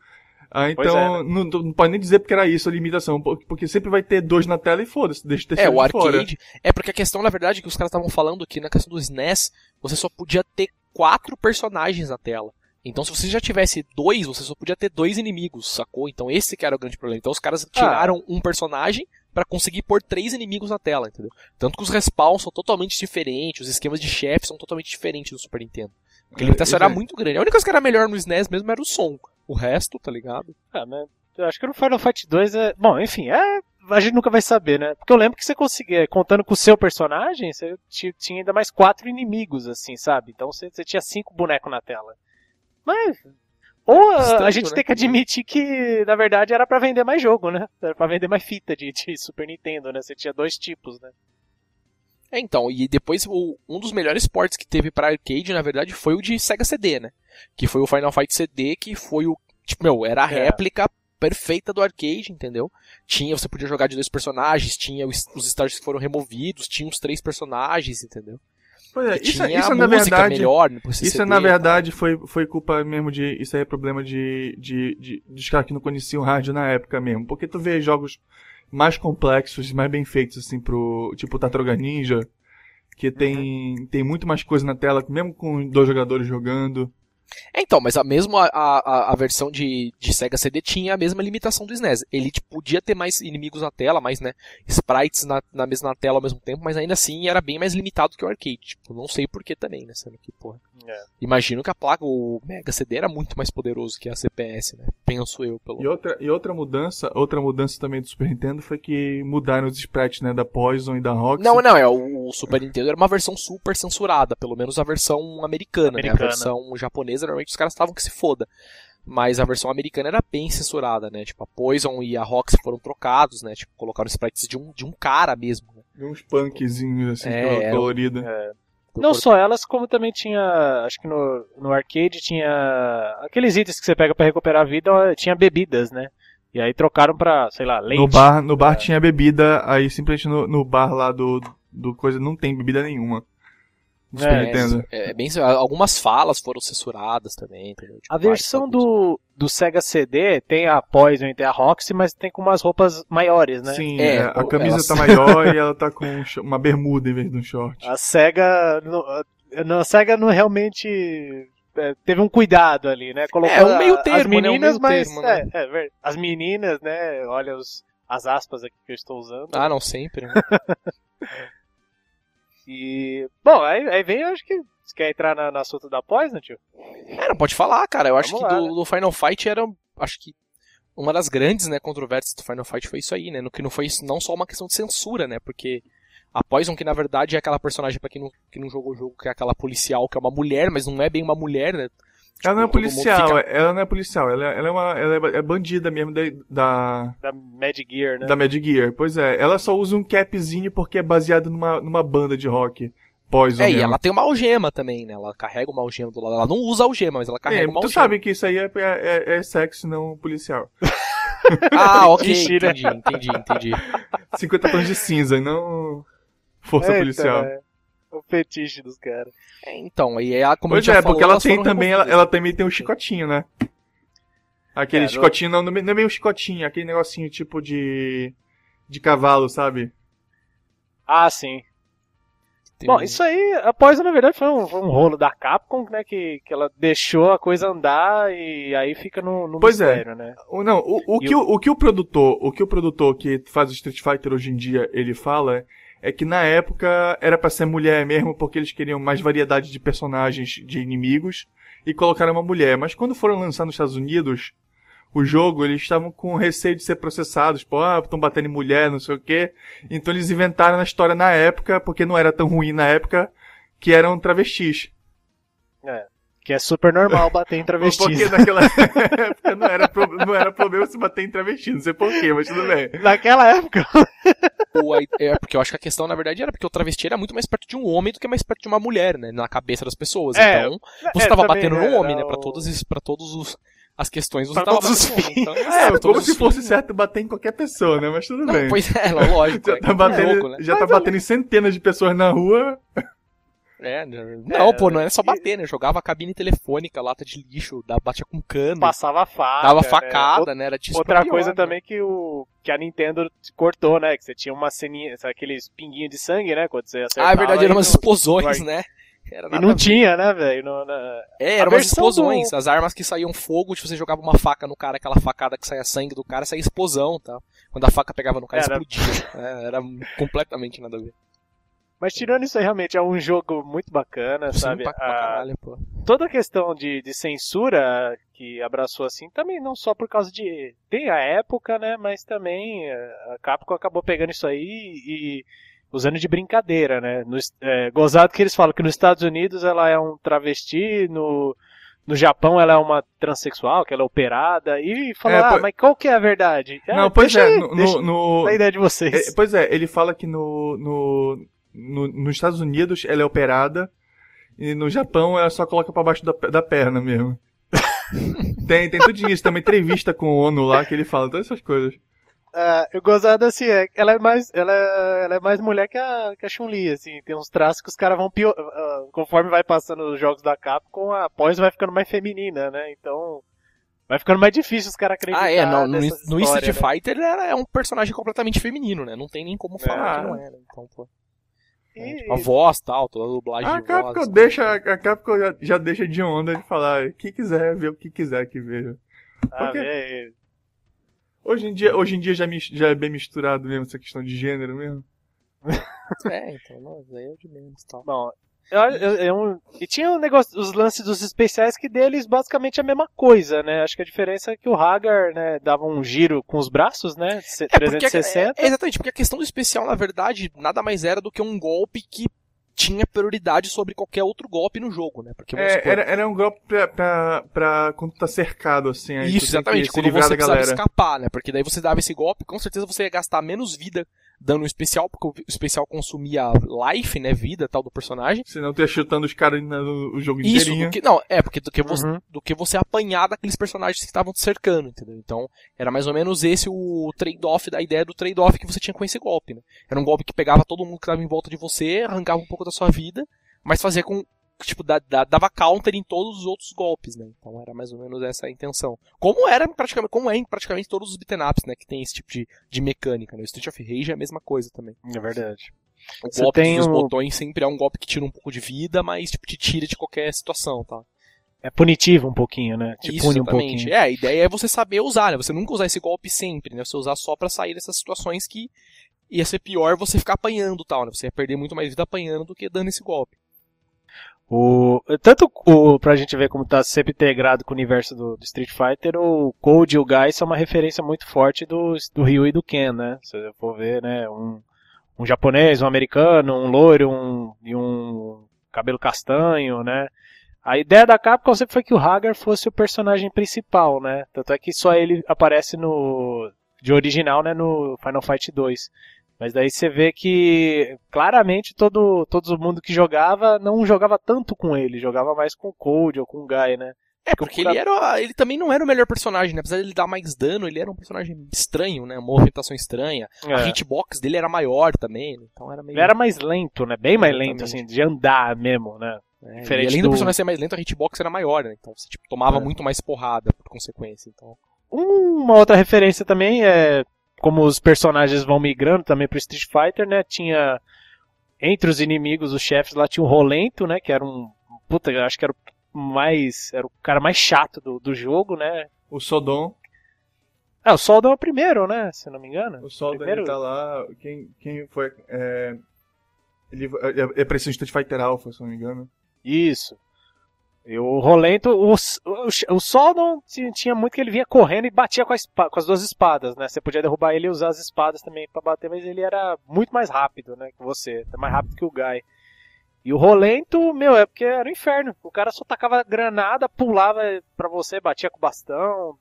S2: Ah, então,
S3: é, né?
S2: não, não pode nem dizer porque era isso a limitação, por- porque sempre vai ter dois na tela e foda-se, deixa o
S1: É, o
S2: de fora.
S1: arcade. É porque a questão, na verdade, que os caras estavam falando aqui na questão do SNES, você só podia ter quatro personagens na tela. Então, se você já tivesse dois, você só podia ter dois inimigos, sacou? Então, esse que era o grande problema. Então, os caras tiraram um personagem pra conseguir pôr três inimigos na tela, entendeu? Tanto que os respawns são totalmente diferentes, os esquemas de chefe são totalmente diferentes do Super Nintendo. Porque a
S2: É,
S1: limitação
S2: isso
S1: era
S2: é.
S1: muito grande. A única coisa que era melhor no SNES mesmo era o som. O resto, tá ligado?
S3: Ah, mas eu acho que no Final Fight 2 é. Bom, enfim, é. A gente nunca vai saber, né? Porque eu lembro que você conseguia, contando com o seu personagem, você ti- tinha ainda mais quatro inimigos, assim, sabe? Então você, você tinha cinco bonecos na tela. Mas. Ou a, a gente
S1: né?
S3: tem que admitir que, na verdade, era pra vender mais jogo, né? Era pra vender mais fita de, de Super Nintendo, né? Você tinha dois tipos, né?
S1: É, então, e depois o- um dos melhores ports que teve pra arcade, na verdade, foi o de Sega CD, né? Que foi o Final Fight CD, que foi o. Tipo, meu, era a
S3: É.
S1: réplica perfeita do arcade, entendeu? Tinha, você podia jogar de dois personagens, tinha os, os stars que foram removidos, tinha os três personagens, entendeu?
S2: Pois é,
S1: E
S2: isso,
S1: tinha
S2: isso
S1: a
S2: na verdade.
S1: melhor no
S2: Isso
S1: CD,
S2: na
S1: e
S2: verdade foi, foi culpa mesmo de. Isso aí é problema de, de, de, dos caras que não conheciam rádio na época mesmo. Porque tu vê jogos mais complexos, mais bem feitos, assim, pro. Tipo Tartaruga Ninja, que tem, tem muito mais coisa na tela, mesmo com dois jogadores jogando.
S1: É, então, mas a mesmo a, a, a versão de, de Sega CD tinha a mesma limitação do SNES. Ele tipo, podia ter mais inimigos na tela, mais né, sprites na, na mesma tela ao mesmo tempo, mas ainda assim era bem mais limitado que o arcade. Tipo, não sei porquê também, né? Sendo que, porra.
S3: É.
S1: Imagino que a placa, o Mega CD era muito mais poderoso que a CPS, né? Penso eu, pelo
S2: E outra, e outra mudança, outra mudança também do Super Nintendo foi que mudaram os sprites, né, da Poison e da Roxy.
S1: Não, não, é o, Super Nintendo era uma versão super censurada, pelo menos a versão americana, né? A
S3: Americana.
S1: versão japonesa, normalmente os caras estavam que se foda. Mas a versão americana era bem censurada, né? Tipo, a Poison e a Roxy foram trocados, né? Tipo, colocaram sprites de um, de um cara mesmo. Né?
S2: E uns punkzinhos, assim,
S1: É, era-
S2: colorido.
S3: Não só elas, como também tinha. Acho que no, no arcade tinha. Aqueles itens que você pega pra recuperar a vida, tinha bebidas, né? E aí trocaram pra, sei lá, leite.
S2: No bar, no bar tinha bebida, aí simplesmente no, no bar lá do, do coisa não tem bebida nenhuma.
S3: É.
S1: É, é bem, algumas falas foram censuradas também, entendeu? Tipo,
S3: A versão do, do Sega CD tem a Poison e tem a Roxy, mas tem com umas roupas maiores, né?
S2: Sim,
S1: É,
S2: é, a camisa
S1: elas-
S2: tá maior e ela tá com um uma bermuda em vez de um short.
S3: A SEGA. no- a- A SEGA não realmente. é, teve um cuidado ali, né? Colocou
S1: É, um meio termo,
S3: as
S1: né? Um
S3: meninas,
S1: meio
S3: mas.
S1: termo, né?
S3: é, é as meninas, né? Olha os, as aspas aqui que eu estou usando.
S1: Ah, não, sempre. né?
S3: E. Bom, aí, aí vem, eu acho que. Você quer entrar na, na assunto da Poison, tio?
S1: É, não pode falar, cara. Eu acho
S3: Vamos
S1: que
S3: lá,
S1: do,
S3: né?
S1: do Final Fight era. Acho que uma das grandes, né, controvérsias do Final Fight foi isso aí, né? No que não foi isso- não só uma questão de censura, né? Porque a Poison, que na verdade é aquela personagem, pra quem não, que não jogou o jogo, que é aquela policial, que é uma mulher, mas não é bem uma mulher, né?
S2: Ela não é
S1: Tipo,
S2: policial,
S1: fica-
S2: ela não é policial, ela, é- ela é uma ela é, é bandida mesmo da, da,
S3: Da Mad Gear, né?
S2: da Mad Gear. Pois é, ela só usa um capzinho porque é baseado numa, numa banda de rock. Poison
S1: É, e
S2: mesmo.
S1: ela tem uma algema também, né? Ela carrega uma algema do lado. Ela não usa algema, mas ela carrega
S2: É,
S1: uma
S2: tu
S1: algema.
S2: sabe que isso aí é, é, é sexo, não policial.
S1: Ah, ok, entendi, entendi, entendi.
S2: 50 tons de cinza e não força
S3: Eita,
S2: policial.
S3: é. O fetiche dos caras.
S1: É, então, e como a
S2: Pois
S1: gente já
S2: é, porque
S1: falou,
S2: ela tem também, ela, ela também tem um chicotinho, né? Aquele
S3: É,
S2: chicotinho, não, não é um chicotinho, aquele negocinho tipo de. de cavalo, sabe?
S3: Ah, sim.
S1: Tem
S3: Bom,
S1: um-
S3: isso aí, a Poison na verdade foi um, foi um rolo da Capcom, né? Que, que ela deixou a coisa andar e aí fica no, no
S2: Pois é.
S3: mistério, né?
S2: O, não, o, o, que o, o que o produtor, o que o produtor que faz o Street Fighter hoje em dia, ele fala é que na época era pra ser mulher mesmo, porque eles queriam mais variedade de personagens, de inimigos, e colocaram uma mulher. Mas quando foram lançar nos Estados Unidos o jogo, eles estavam com receio de ser processados, pô, ah, estão batendo em mulher, não sei o quê. Então eles inventaram a história na época, porque não era tão ruim na época, que eram travestis.
S3: Que é super normal bater em travestis.
S2: Porque naquela época não era, pro- não era problema se bater em travesti, não sei porquê, mas tudo bem.
S3: Naquela época.
S1: É, porque eu acho que a questão, na verdade, era porque o travesti era muito mais perto de um homem do que mais perto de uma mulher, né? Na cabeça das pessoas.
S3: É,
S1: então, você
S3: é,
S1: tava
S3: também
S1: batendo no homem, né?
S3: o-
S1: Pra todos, os- pra todos os as questões você
S3: Pra
S1: tava
S3: todos os
S1: homem. Então,
S2: É,
S1: pra
S2: como se
S1: os
S2: fosse
S1: fins.
S2: certo bater em qualquer pessoa, né? Mas tudo
S1: Não,
S2: bem.
S1: pois é, lógico.
S2: já
S1: é
S2: tá
S1: que
S2: batendo,
S1: louco, né?
S2: já tá batendo em centenas de pessoas na rua.
S1: É, não, é, pô, não era só bater, né? Jogava cabine telefônica, lata de lixo, batia com cano.
S3: Passava faca.
S1: Dava né? facada, né? né? Era
S3: Outra coisa né? também que, o, que a Nintendo cortou, né? Que você tinha uma ceninha, aqueles pinguinhos de sangue, né? Quando você acertava.
S1: Ah, é verdade, eram umas explosões, né?
S3: e não tinha, né, velho?
S1: Na... É, eram umas explosões. Do... As armas que saíam fogo, tipo, você jogava uma faca no cara, aquela facada que saía sangue do cara, saía explosão, tá? Quando a faca pegava no cara, era... explodia. é, era completamente nada a ver.
S3: Mas tirando isso aí, realmente é um jogo muito bacana, Sim, sabe?
S1: Pra, pra caralho, pô.
S3: Toda a questão de, de censura que abraçou assim, também não só por causa de. Tem a época, né? Mas também eh, a Capcom acabou pegando isso aí e usando de brincadeira, né? No, é, gozado que eles falam que nos Estados Unidos ela é um travesti, no, no Japão ela é uma transexual, que ela é operada, e fala, é, ah, mas qual que é a verdade?
S2: Não, é, pois é, no, deixa, no,
S3: a ideia de vocês.
S2: É, pois é, ele fala que no, no, no, nos Estados Unidos ela é operada, e no Japão ela só coloca para baixo da, da perna mesmo. tem, tem tudo isso, também entrevista com o ONU lá que ele fala todas essas coisas.
S3: Uh, eu gozado assim, é, ela é mais, ela é, ela é mais mulher que a, que a Chun-Li, assim, tem uns traços que os caras vão pior, uh, conforme vai passando os jogos da Capcom, a pós vai ficando mais feminina, né, então vai ficando mais difícil os caras acreditarem.
S1: Ah, é, não, no, história, no Street né? Fighter ela é um personagem completamente feminino, né, não tem nem como falar é. que não é, né? então, pô. Tipo, a voz tal, toda a dublagem
S2: a
S1: de
S2: Capcom voz. Deixa, a Capcom já, já deixa de onda de falar, quem quiser ver o que quiser que veja.
S3: Ah, Porque... é,
S2: Hoje em dia, hoje em dia já, já é bem misturado mesmo essa questão de gênero mesmo.
S1: é, então, não, aí é de menos tal.
S3: Bom, eu, eu, eu, e tinha um negócio, os lances dos especiais que deles basicamente a mesma coisa, né? Acho que a diferença é que o Hagar, né, dava um giro com os braços, né? 360.
S1: É, é, exatamente, porque a questão do especial, na verdade, nada mais era do que um golpe que tinha prioridade sobre qualquer outro golpe no jogo, né?
S2: Porque, é, supor, era, era um golpe pra, pra, pra, quando tá cercado, assim.
S1: Aí Isso, exatamente, quando você precisava escapar, né? Porque daí você dava esse golpe, com certeza você ia gastar menos vida dando um especial, porque o especial consumia life, né, vida tal do personagem.
S2: Você não ia chutando os caras no jogo
S1: Isso,
S2: inteirinho.
S1: Que, não, é, porque do que, você, uhum. do que você apanhar daqueles personagens que estavam te cercando, entendeu? Então, era mais ou menos esse o trade-off, da ideia do trade-off que você tinha com esse golpe, né? Era um golpe que pegava todo mundo que estava em volta de você, arrancava um pouco da sua vida, mas fazia com tipo, dava counter em todos os outros golpes, né? Então era mais ou menos essa a intenção. Como era praticamente, como é em praticamente todos os beat'em ups, né? Que tem esse tipo de, de mecânica, né? O Street of Rage é a mesma coisa também.
S3: É verdade.
S1: O Você golpe dos um... botões sempre é um golpe que tira um pouco de vida, mas tipo, te tira de qualquer situação, tá?
S3: É punitivo um pouquinho, né? Te
S1: Isso, pune um pouquinho. É, a ideia é você saber usar, né? Você nunca usar esse golpe sempre, né? Você usar só para sair dessas situações que ia ser pior você ficar apanhando tal, né? Você ia perder muito mais vida apanhando do que dando esse golpe.
S3: O, tanto o, pra gente ver como tá sempre integrado com o universo do, do, Street Fighter, o Code e o Guy são uma referência muito forte do, do Ryu e do Ken, né? Se você for ver, né? Um, um japonês, um americano, um loiro um, e um cabelo castanho, né? A ideia da Capcom sempre foi que o Hagar fosse o personagem principal, né? Tanto é que só ele aparece no de original, né, no Final Fight 2. Mas daí você vê que claramente todo, todo mundo que jogava não jogava tanto com ele, jogava mais com o Cold ou com o Guy, né?
S1: É, porque ele, era, ele também não era o melhor personagem, né? Apesar de ele dar mais dano, ele era um personagem estranho, né? Uma movimentação estranha. É. A hitbox dele era maior também, então era meio...
S3: Ele era mais lento, né? Bem mais lento, assim, de andar mesmo, né?
S1: É, Diferente e além do... do personagem ser mais lento, a hitbox era maior, né? Então você tipo, tomava é. muito mais porrada por consequência, então...
S3: Uma outra referência também é como os personagens vão migrando também pro Street Fighter, né? Tinha entre os inimigos, os chefes lá tinha o Rolento, né? Que era um puta, eu acho que era o mais era o cara mais chato do, do jogo, né?
S2: O Sodom.
S3: É, o Sodom é o primeiro, né? Se não me engano.
S2: O Sodom
S3: primeiro...
S2: ele tá lá. Quem, quem foi. É, ele é, é pra esse Street Fighter Alpha, se não me engano.
S3: Isso. E o Rolento, o, o, o Soldon tinha muito que ele vinha correndo e batia com, com, as duas espadas, né? Você podia derrubar ele e usar as espadas também para bater, mas ele era muito mais rápido, né? Que você, mais rápido que o Guy. E o Rolento, meu, é porque era o um inferno. O cara só tacava granada, pulava pra você, batia com o bastão,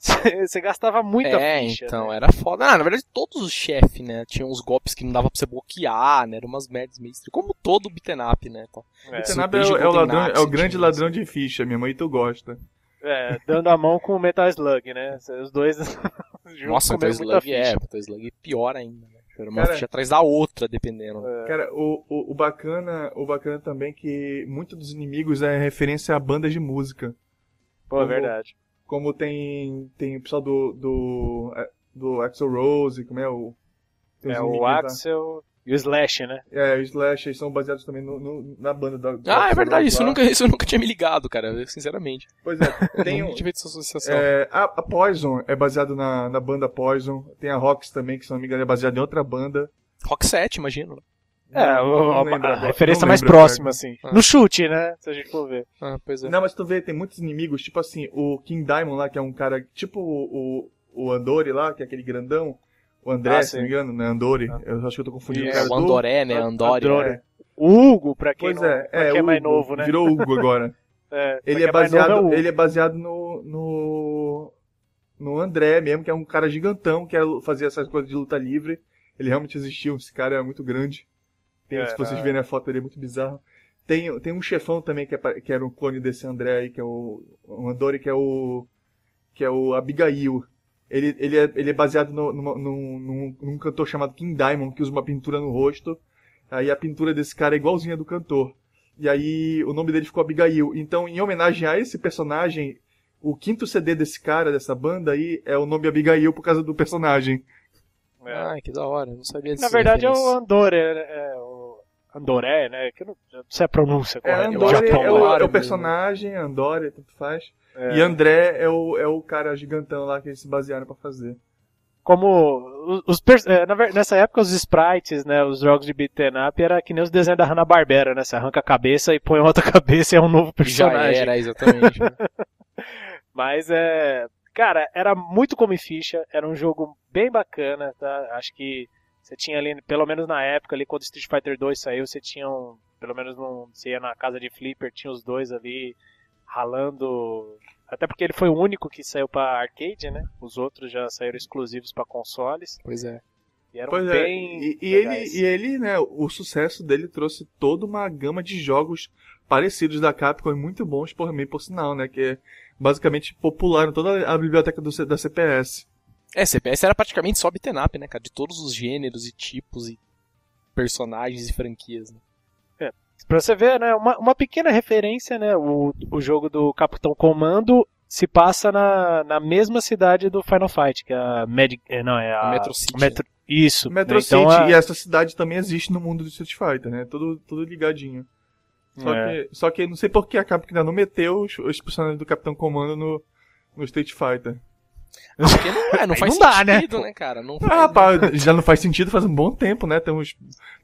S3: você gastava muita
S1: é,
S3: ficha.
S1: então,
S3: né?
S1: era foda. Ah, na verdade, todos os chefes, né? Tinham uns golpes que não dava pra você bloquear, né? Eram umas merdas meio Como todo beat'em up, né? Então,
S2: é. Beat'em up é, é, o, ladrão, é o grande ladrão de ficha, minha mãe tu gosta.
S3: É, dando a mão com o Metal Slug, né? Os dois
S1: Nossa, Metal Slug é, Metal Slug é pior ainda, né? Era uma ficha atrás da outra, dependendo.
S2: É. Cara, o, o, o, bacana, o bacana também é que muitos dos inimigos é referência a bandas de música.
S3: Pô, é verdade.
S2: Como tem, tem o pessoal do, do, é, do Axel Rose, como é o...
S3: É, o Axel... E o Slash, né?
S2: É, o Slash, eles são baseados também no, no na banda da.
S1: Ah, é verdade, isso eu, nunca, isso eu nunca tinha me ligado, cara, sinceramente.
S2: Pois é, tem um. essa associação. É, a, a, Poison é baseado na, na banda Poison. Tem a Rocks também, que se não me engano é baseada em outra banda.
S1: Rock 7, imagino.
S3: É, o, a, lembro, a, referência mais próxima, assim. Ah. No chute, né? Se a gente for ver.
S1: Ah, pois é.
S2: Não, mas tu vê, tem muitos inimigos, tipo assim, o King Diamond lá, que é um cara, tipo o, o, o Andori lá, que é aquele grandão. O André, ah, se não me engano, né? Andori. Ah. Eu acho que eu tô confundindo
S1: é, o cara o Andoré, do... né? Andori. Andori.
S3: É. Hugo, pra quem,
S2: pois é, é, é mais novo, né? Virou Hugo agora. é, ele, é, é baseado, é ele é baseado no, no, no André mesmo, que é um cara gigantão, que fazia essas coisas de luta livre. Ele realmente existiu, esse cara é muito grande. Tem, se vocês verem a foto, ele é muito bizarro. Tem, tem um chefão também que, é, que era um clone desse André aí, que é o, o Andori, que é o que é o Abigail. Ele, ele, é, ele é baseado no, numa, num, num, num, cantor chamado King Diamond, que usa uma pintura no rosto. Aí a pintura desse cara é igualzinha do cantor. E aí o nome dele ficou Abigail. Então, em homenagem a esse personagem, o quinto CD desse cara, dessa banda aí, é o nome Abigail por causa do personagem.
S1: É. Ah, que da hora, não sabia disso.
S3: Na verdade é o Andoré, é, é, o Andoré, né? Que não, não sei a pronúncia
S2: correta. É, Andoré é, o, é o personagem, Andoré, tanto faz. É. E André é o, é o cara gigantão lá que eles se basearam para fazer.
S3: Como os, os é, nessa época os sprites, né, os jogos de beat'em up era que nem os desenhos da Hanna-Barbera, né? Você arranca a cabeça e põe outra cabeça e é um novo personagem.
S1: Já era, exatamente. Né?
S3: Mas é, cara, era muito come ficha, era um jogo bem bacana, tá? Acho que você tinha ali, pelo menos na época ali quando Street Fighter 2 saiu, você tinha um, pelo menos num, você ia na casa de flipper, tinha os dois ali ralando. Até porque ele foi o único que saiu para arcade, né? Os outros já saíram exclusivos para consoles.
S1: Pois é.
S3: E eram pois é, bem.
S2: É. E, e ele, e ele, né? O sucesso dele trouxe toda uma gama de jogos parecidos da Capcom e muito bons por mim, por sinal, né? Que é basicamente popularam toda a biblioteca do, da CPS.
S1: É, CPS era praticamente só beat'em up, né, cara? De todos os gêneros e tipos e personagens e franquias, né?
S3: Pra você ver, né? Uma, uma pequena referência, né? O, o jogo do Capitão Comando se passa na, na mesma cidade do Final Fight, que é a. É, não, é a.
S1: Metro City.
S3: Metro, isso.
S2: Metro né? então, City, a... e essa cidade também existe no mundo do Street Fighter, né? Tudo, tudo ligadinho. Só, é. que, só que não sei por que a Capcom ainda não meteu os, os personagens do Capitão Comando no, no Street Fighter.
S1: Porque não, é, não faz não sentido, dá, né? né, cara? Não
S2: ah, faz, ah, pá, já não faz sentido faz um bom tempo, né? Temos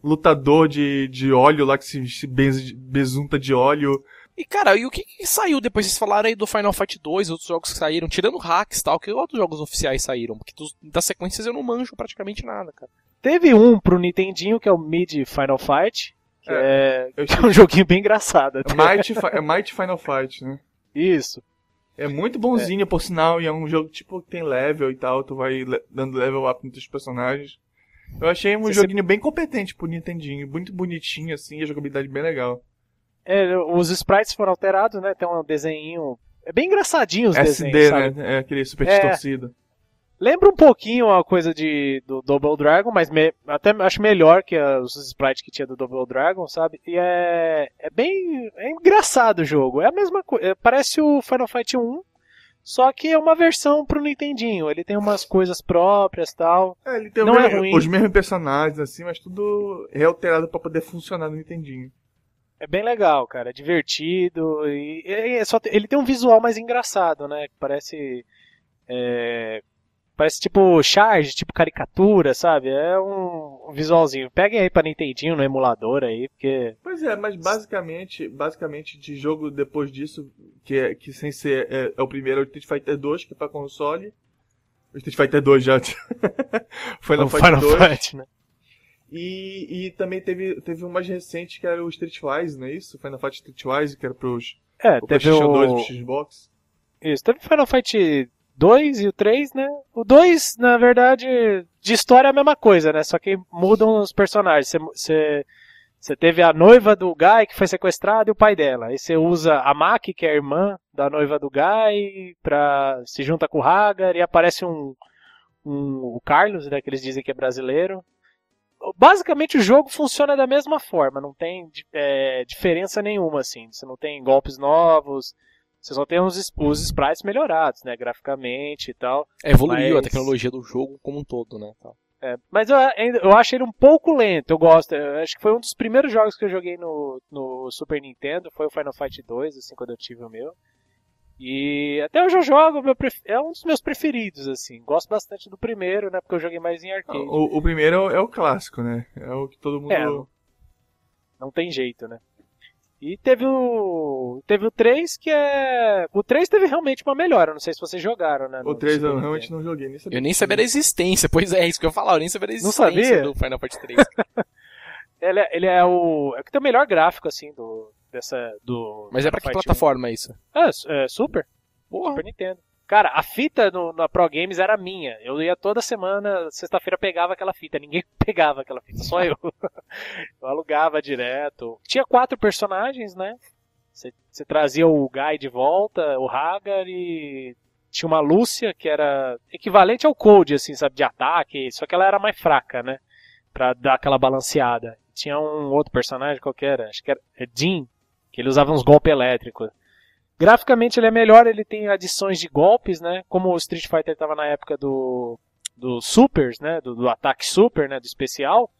S2: lutador de, de óleo lá que se, se besunta de óleo.
S1: E, cara, e o que, que, saiu depois? Vocês falaram aí do Final Fight 2, outros jogos que saíram, tirando hacks e tal, que outros jogos oficiais saíram? Porque dos, das sequências eu não manjo praticamente nada, cara.
S3: Teve um pro Nintendinho, que é o Mid Final Fight, que é, é, que é um joguinho bem engraçado.
S2: Até. Might, é Might Final Fight, né?
S3: Isso.
S2: É muito bonzinho, é. por sinal, e é um jogo tipo que tem level e tal, tu vai dando level up nos teus personagens. Eu achei um Você joguinho bem competente pro Nintendinho, muito bonitinho assim, a jogabilidade bem legal.
S3: É, os sprites foram alterados, né? Tem um desenho. É bem engraçadinho os SD, desenhos. SD,
S2: né? É aquele super é. distorcido.
S3: Lembra um pouquinho a coisa de, do Double Dragon, mas me, até acho melhor que os sprites que tinha do Double Dragon, sabe? E é, é bem é engraçado o jogo. É a mesma coisa. É, parece o Final Fight 1, só que é uma versão pro Nintendinho. Ele tem umas coisas próprias tal.
S2: É, ele tem Não é ruim. os mesmos personagens, assim, mas tudo realterado para poder funcionar no Nintendinho.
S3: É bem legal, cara. É divertido. E, é só, ele tem um visual mais engraçado, né? Parece. É, Parece tipo charge, tipo caricatura, sabe? É um, visualzinho. Peguem aí pra Nintendinho no emulador aí, porque.
S2: Pois é, mas basicamente, basicamente de jogo depois disso, que, é, que sem ser é, é o primeiro é o Street Fighter 2, que é pra console. O Street Fighter 2 já.
S3: Final, Fight Final 2. Fight, né?
S2: E, e também teve, teve um mais recente que era o Streetwise, não é isso? Final Fight Streetwise, que era pros.
S3: É, o teve
S2: o... 2 pro Xbox.
S3: Isso, teve Final Fight 2 e o 3, né? O 2, na verdade, de história é a mesma coisa, né? Só que mudam os personagens. Você, teve a noiva do Guy que foi sequestrada e o pai dela. Aí você usa a Maki, que é a irmã da noiva do Guy, pra, se junta com o Hagar e aparece um, um o Carlos, né? Que eles dizem que é brasileiro. basicamente o jogo funciona da mesma forma, não tem é, diferença nenhuma, assim. Você não tem golpes novos, você só tem os, os sprites melhorados, né, graficamente e tal.
S1: É, evoluiu mas... a tecnologia do jogo como um todo, né.
S3: É, mas eu, eu acho ele um pouco lento, eu gosto. Eu acho que foi um dos primeiros jogos que eu joguei no, no Super Nintendo, foi o Final Fight 2, assim, quando eu tive o meu. E até hoje eu jogo, é um dos meus preferidos, assim. Gosto bastante do primeiro, né? Porque eu joguei mais em arcade.
S2: O, o primeiro é o clássico, né? É o que todo mundo. É,
S3: não tem jeito, né? E teve o. Teve o 3 que é. O 3 teve realmente uma melhora. Não sei se vocês jogaram, né?
S2: O 3 eu realmente não joguei, nem sabia.
S1: Eu nem sabia da existência, pois é, isso que eu ia falar, eu nem sabia da existência
S3: não sabia?
S1: do Final Fantasy 3.
S3: ele, é, ele é o. É que tem o melhor gráfico, assim, do, dessa do.
S1: Mas é pra que plataforma 1. isso?
S3: É, é Super. Porra. Super Nintendo. Cara, a fita no, na Pro Games era minha. Eu ia toda semana, sexta-feira pegava aquela fita. Ninguém pegava aquela fita, só eu. eu alugava direto. Tinha quatro personagens, né? Você trazia o Guy de volta, o Hagar e tinha uma Lúcia que era equivalente ao Cold, assim, sabe, de ataque, só que ela era mais fraca, né? Pra dar aquela balanceada. Tinha um outro personagem qualquer, acho que era Jean, que ele usava uns golpes elétricos. Graficamente ele é melhor, ele tem adições de golpes, né? Como o Street Fighter estava na época do, do Supers, né? Do, do, ataque super, né? Do especial.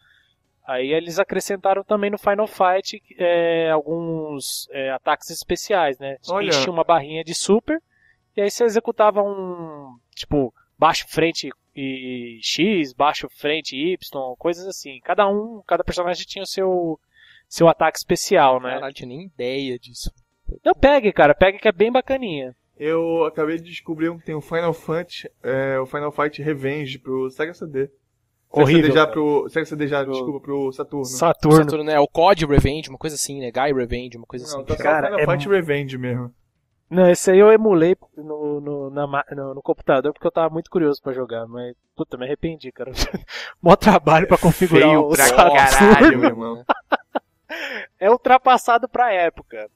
S3: Aí eles acrescentaram também no Final Fight é, alguns é, ataques especiais, né?
S2: Olha.
S3: Enchia uma barrinha de super e aí você executava um tipo baixo frente e X, baixo frente Y, coisas assim. Cada um, cada personagem tinha o seu seu ataque especial, né?
S1: Caralho, tinha nem ideia disso.
S3: Não, pegue, cara, pegue que é bem bacaninha.
S2: Eu acabei de descobrir um que tem o Final Fight, é, o Final Fight Revenge pro Sega CD.
S3: Horrível.
S2: Sega CD já pro, Sega CD já, pro... desculpa, pro Saturno.
S3: Saturno.
S1: Saturno, né? O COD Revenge, uma coisa assim, né? Guy Revenge, uma coisa
S2: Não,
S1: assim.
S2: tá cara, Final é... Fight Revenge mesmo.
S3: Não, esse aí eu emulei no, no, na, no, no, computador porque eu tava muito curioso pra jogar, mas puta, me arrependi, cara. Mó trabalho pra configurar
S2: Feio
S3: o
S2: pra
S3: Saturno.
S2: caralho, meu irmão.
S3: é ultrapassado pra época.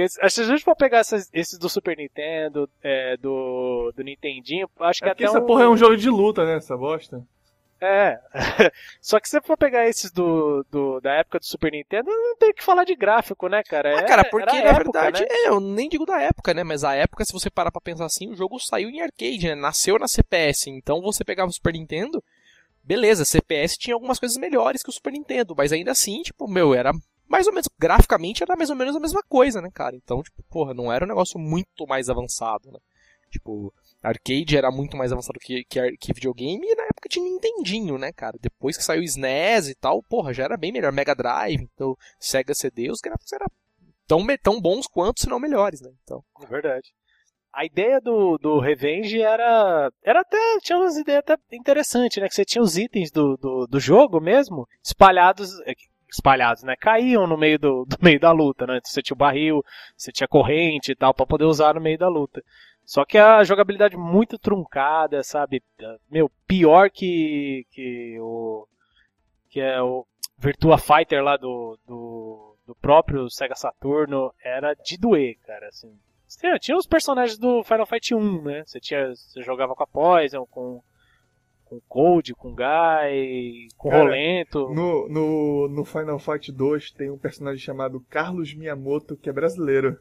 S3: Porque se a gente for pegar esses, esses do Super Nintendo, é, do, do Nintendinho, acho que
S2: é
S3: até
S2: essa
S3: um...
S2: porra é um jogo de luta, né, essa bosta?
S3: É. Só que se você for pegar esses do, do, da época do Super Nintendo, não tem que falar de gráfico, né, cara?
S1: Ah, cara, porque na
S3: época,
S1: verdade,
S3: né?
S1: é, eu nem digo da época, né? Mas a época, se você parar pra pensar assim, o jogo saiu em arcade, né? Nasceu na CPS. Então você pegava o Super Nintendo, beleza, CPS tinha algumas coisas melhores que o Super Nintendo, mas ainda assim, tipo, meu, era mais ou menos, graficamente era mais ou menos a mesma coisa, né, cara? Então, tipo, porra, não era um negócio muito mais avançado, né? Tipo, arcade era muito mais avançado que, que, que videogame e na época tinha Nintendinho, né, cara? Depois que saiu o SNES e tal, porra, já era bem melhor. Mega Drive, então, Sega CD, os gráficos eram tão, tão bons quanto, se não melhores, né? Então.
S3: É verdade. A ideia do, do Revenge era. Era até. Tinha umas ideias até interessantes, né? Que você tinha os itens do, do, do jogo mesmo espalhados espalhados, né? Caíam no meio do, do meio da luta, né? Você tinha o barril, você tinha corrente e tal, para poder usar no meio da luta. Só que a jogabilidade muito truncada, sabe? Meu, pior que, que o. Que é o Virtua Fighter lá do, do, do próprio Sega Saturno. Era de doer, cara, assim. Tinha, tinha os personagens do Final Fight 1, né? Você, tinha, você jogava com a Poison, com com Cold, com Guy, com Cara, Rolento.
S2: No, no, no Final Fight 2 tem um personagem chamado Carlos Miyamoto, que é brasileiro.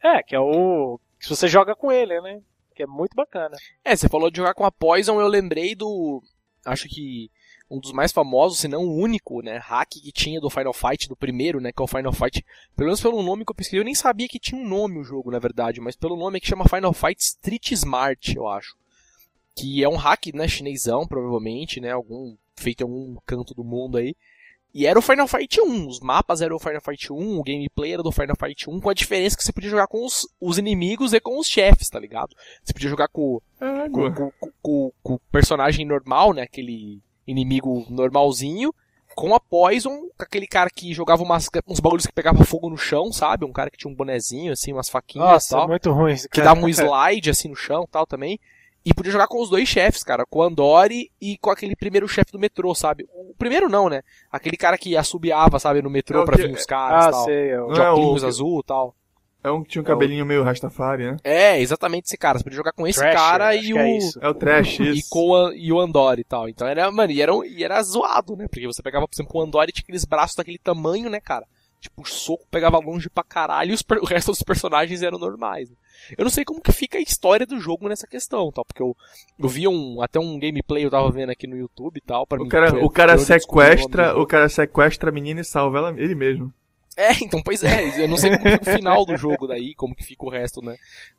S3: É, que é o. Se você joga com ele, né? Que é muito bacana.
S1: É, você falou de jogar com a Poison, eu lembrei do. Acho que um dos mais famosos, se não o único, né, hack que tinha do Final Fight, do primeiro, né, que é o Final Fight, pelo menos pelo nome que eu pesquisei, eu nem sabia que tinha um nome o jogo, na verdade, mas pelo nome é que chama Final Fight Street Smart, eu acho que é um hack, né, chinesão, provavelmente, né, algum feito em algum canto do mundo aí. E era o Final Fight 1, os mapas eram o Final Fight 1, o gameplay era do Final Fight 1, com a diferença que você podia jogar com os, os inimigos e com os chefes, tá ligado? Você podia jogar com, com, com, com, com o personagem normal, né, aquele inimigo normalzinho, com a Poison, aquele cara que jogava umas, uns bagulhos que pegava fogo no chão, sabe? Um cara que tinha um bonezinho, assim, umas faquinhas
S3: Nossa,
S1: e tal.
S3: muito ruim.
S1: Que dava um slide, assim, no chão tal também. E podia jogar com os dois chefes, cara, com o Andori e com aquele primeiro chefe do metrô, sabe? O primeiro não, né? Aquele cara que assobiava, sabe, no metrô
S2: É o
S1: pra
S2: que-
S1: vir os caras
S3: Ah,
S1: tal.
S3: sei. Eu...
S2: Não
S1: De
S2: é o
S1: azul e tal.
S2: É um que tinha um cabelinho meio Rastafari, né?
S1: É, exatamente esse cara. Você podia jogar com esse
S3: Thrasher,
S1: cara
S3: acho
S1: e
S3: que
S1: o.
S3: é isso.
S2: É o Trash,
S1: E,
S2: isso.
S1: com o, e o Andor e tal. Então era, mano, e era, e era zoado, né? Porque você pegava, por exemplo, o Andor e tinha aqueles braços daquele tamanho, né, cara? Tipo, o soco pegava longe pra caralho e os per- o resto dos personagens eram normais. né? Eu não sei como que fica a história do jogo nessa questão, tal, porque eu, eu vi um, até um gameplay eu tava vendo aqui no YouTube e tal, para
S2: O cara, o cara sequestra, o cara sequestra a menina e salva ela, ele mesmo.
S1: É, então, pois é, eu não sei como fica o final do jogo daí, como que fica o resto, né,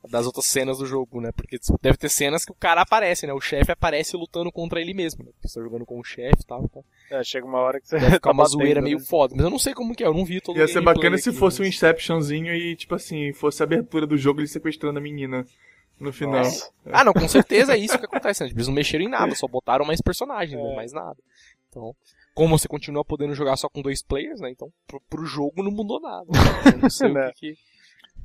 S1: das outras cenas do jogo, né, porque deve ter cenas que o cara aparece, né, o chefe aparece lutando contra ele mesmo, né, porque você tá jogando com o chefe e tal, então
S3: É, chega uma hora que você
S1: deve ficar
S3: tá
S1: uma
S3: batendo,
S1: zoeira
S3: né?
S1: meio foda, mas eu não sei como que é, eu não vi todo
S2: Ia ser bacana se
S1: aqui,
S2: fosse um Inceptionzinho e, tipo assim, fosse a abertura do jogo ele sequestrando a menina no final.
S3: Nossa.
S1: Ah, não, com certeza é isso que acontece, né, eles não mexeram em nada, só botaram mais personagens, né,
S3: É.
S1: mais nada. Então, como você continua podendo jogar só com dois players, né, então pro, pro jogo não mudou nada. Não sei o
S3: Né.
S1: que que...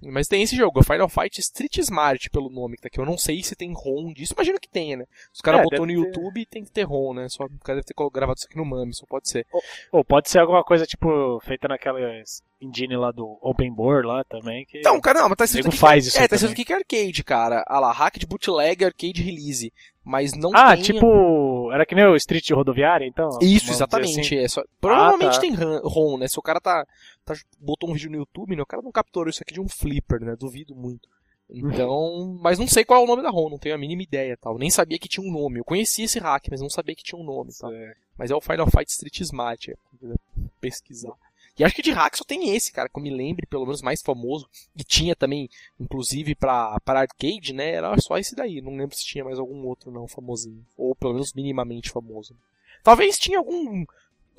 S1: Mas tem esse jogo, Final Fight Street Smart pelo nome que tá aqui. Eu não sei se tem ROM disso, imagino que tenha, né? Os caras
S3: É,
S1: botou no
S3: ter.
S1: YouTube e tem que ter ROM, né? Só o cara deve ter gravado isso aqui no MAME, só pode ser.
S3: Ou pode ser alguma coisa, tipo, feita naquela engine lá do Open Board lá também, que...
S1: Então, cara, não, mas tá escrito aqui
S3: faz isso
S1: É, tá escrito aqui que é arcade, cara. Ah lá, hack de bootleg, arcade release. Mas não
S3: ah,
S1: tem...
S3: tipo, era que nem o Street rodoviária, então?
S1: Isso, exatamente.
S3: assim.
S1: É só... Provavelmente
S3: tá.
S1: tem ROM, né? Se o cara tá, tá- botou um vídeo no YouTube, né? O cara não capturou isso aqui de um flipper, né? Duvido muito. Então, mas não sei qual é o nome da ROM, não tenho a mínima ideia, tal. Nem sabia que tinha um nome. Eu conhecia esse hack, mas não sabia que tinha um nome, tal. Mas é o Final Fight Street Smart, é. pesquisar. E acho que de hack só tem esse, cara, que eu me lembre, pelo menos mais famoso. E tinha também, inclusive, pra, pra arcade, né? Era só esse daí. Não lembro se tinha mais algum outro, não, famosinho. Ou pelo menos minimamente famoso. Talvez tinha algum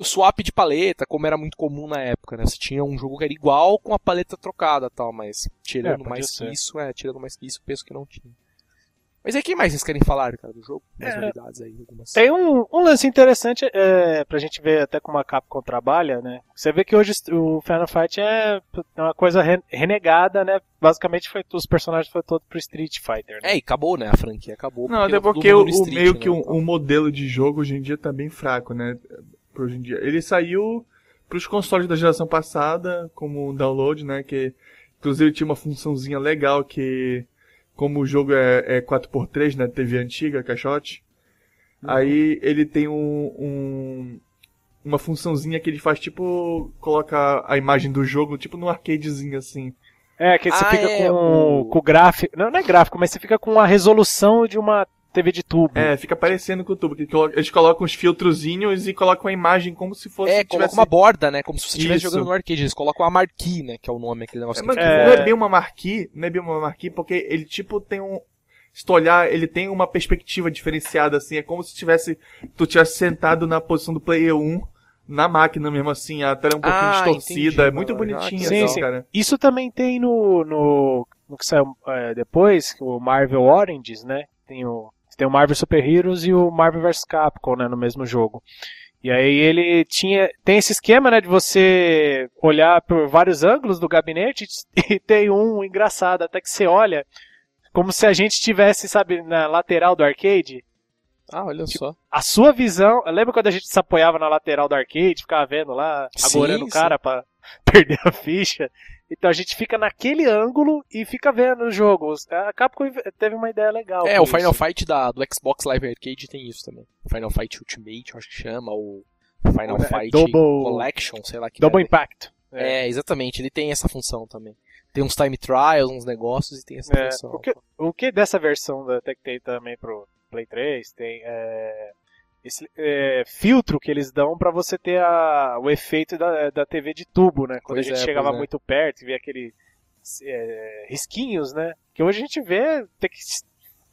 S1: swap de paleta, como era muito comum na época, né? Você tinha um jogo que era igual com a paleta trocada tal, mas tirando
S3: podia
S1: mais
S3: ser.
S1: que isso, é, tirando mais que isso, penso que não tinha. Mas aí, o que mais vocês querem falar, cara, do jogo? Mais
S3: É,
S1: novidades aí, algumas.
S3: Tem um, um lance interessante é, pra gente ver até como a Capcom trabalha, né? Você vê que hoje o Final Fight é uma coisa re- renegada, né? Basicamente foi, os personagens foram todos pro Street Fighter, né?
S1: É, e acabou, né? A franquia acabou.
S2: Não, até porque o,
S1: Street,
S2: meio
S1: né,
S2: que o, o modelo de jogo hoje em dia tá bem fraco, né? Pra Hoje em dia. Ele saiu pros consoles da geração passada, como um download, né? Que inclusive tinha uma funçãozinha legal que, como o jogo é, é 4x3, né? TV antiga, caixote. Aí ele tem um, um- uma funçãozinha que ele faz tipo coloca a imagem do jogo tipo no arcadezinho assim.
S3: É, que você
S1: Ah,
S3: fica
S1: é,
S3: com,
S1: o-
S3: com o gráfico. Não, não é gráfico, mas você fica com a resolução de uma TV de tubo.
S2: É, fica parecendo com o tubo. Eles colocam os filtrozinhos e colocam a imagem como se fosse
S1: É, coloca
S2: tivesse-
S1: uma borda, né? Como se você estivesse jogando no arcade. Eles colocam a marquee, né? Que é o nome, aquele negócio
S2: É,
S1: que
S2: mas
S3: É.
S2: não é bem uma marquee, não é bem uma marquee, porque ele tipo tem um. Se tu olhar, ele tem uma perspectiva diferenciada, assim. É como se tivesse. Tu tivesse sentado na posição do player 1 na máquina mesmo, assim. A tela é um pouquinho
S1: Ah,
S2: distorcida.
S1: entendi,
S2: é muito
S1: Ah, que
S3: Sim,
S2: assim,
S3: sim.
S2: cara.
S3: Isso também tem no, no, no que saiu é, depois, o Marvel Oranges, né? Tem o, tem o Marvel Super Heroes e o Marvel vs Capcom, né? No mesmo jogo. E aí ele tinha. Tem esse esquema, né? De você olhar por vários ângulos do gabinete e tem um engraçado, até que você olha como se a gente estivesse, sabe, na lateral do arcade.
S1: Ah, olha
S3: Tipo,
S1: só.
S3: A sua visão. Lembra quando a gente se apoiava na lateral do arcade, ficava vendo lá,
S1: Sim,
S3: agorando o cara pra perder a ficha? Então a gente fica naquele ângulo e fica vendo os jogos. A Capcom teve uma ideia legal.
S1: É, o Final
S3: isso.
S1: Fight da, do Xbox Live Arcade tem isso também. O Final Fight Ultimate, acho que chama, ou Final
S3: É,
S1: Fight
S3: Double-
S1: Collection, sei lá que
S3: Double
S1: merda.
S3: Impact.
S1: É, exatamente, ele tem essa função também. Tem uns time trials, uns negócios e tem essa
S3: É,
S1: função.
S3: o, que, o que dessa versão da Tech também pro Play 3 tem é, esse é, filtro que eles dão pra você ter a, o efeito da, da TV de tubo, né? Quando
S1: Pois
S3: a gente
S1: é,
S3: chegava
S1: é.
S3: muito perto e via aquele é, risquinhos, né? Que hoje a gente vê tem que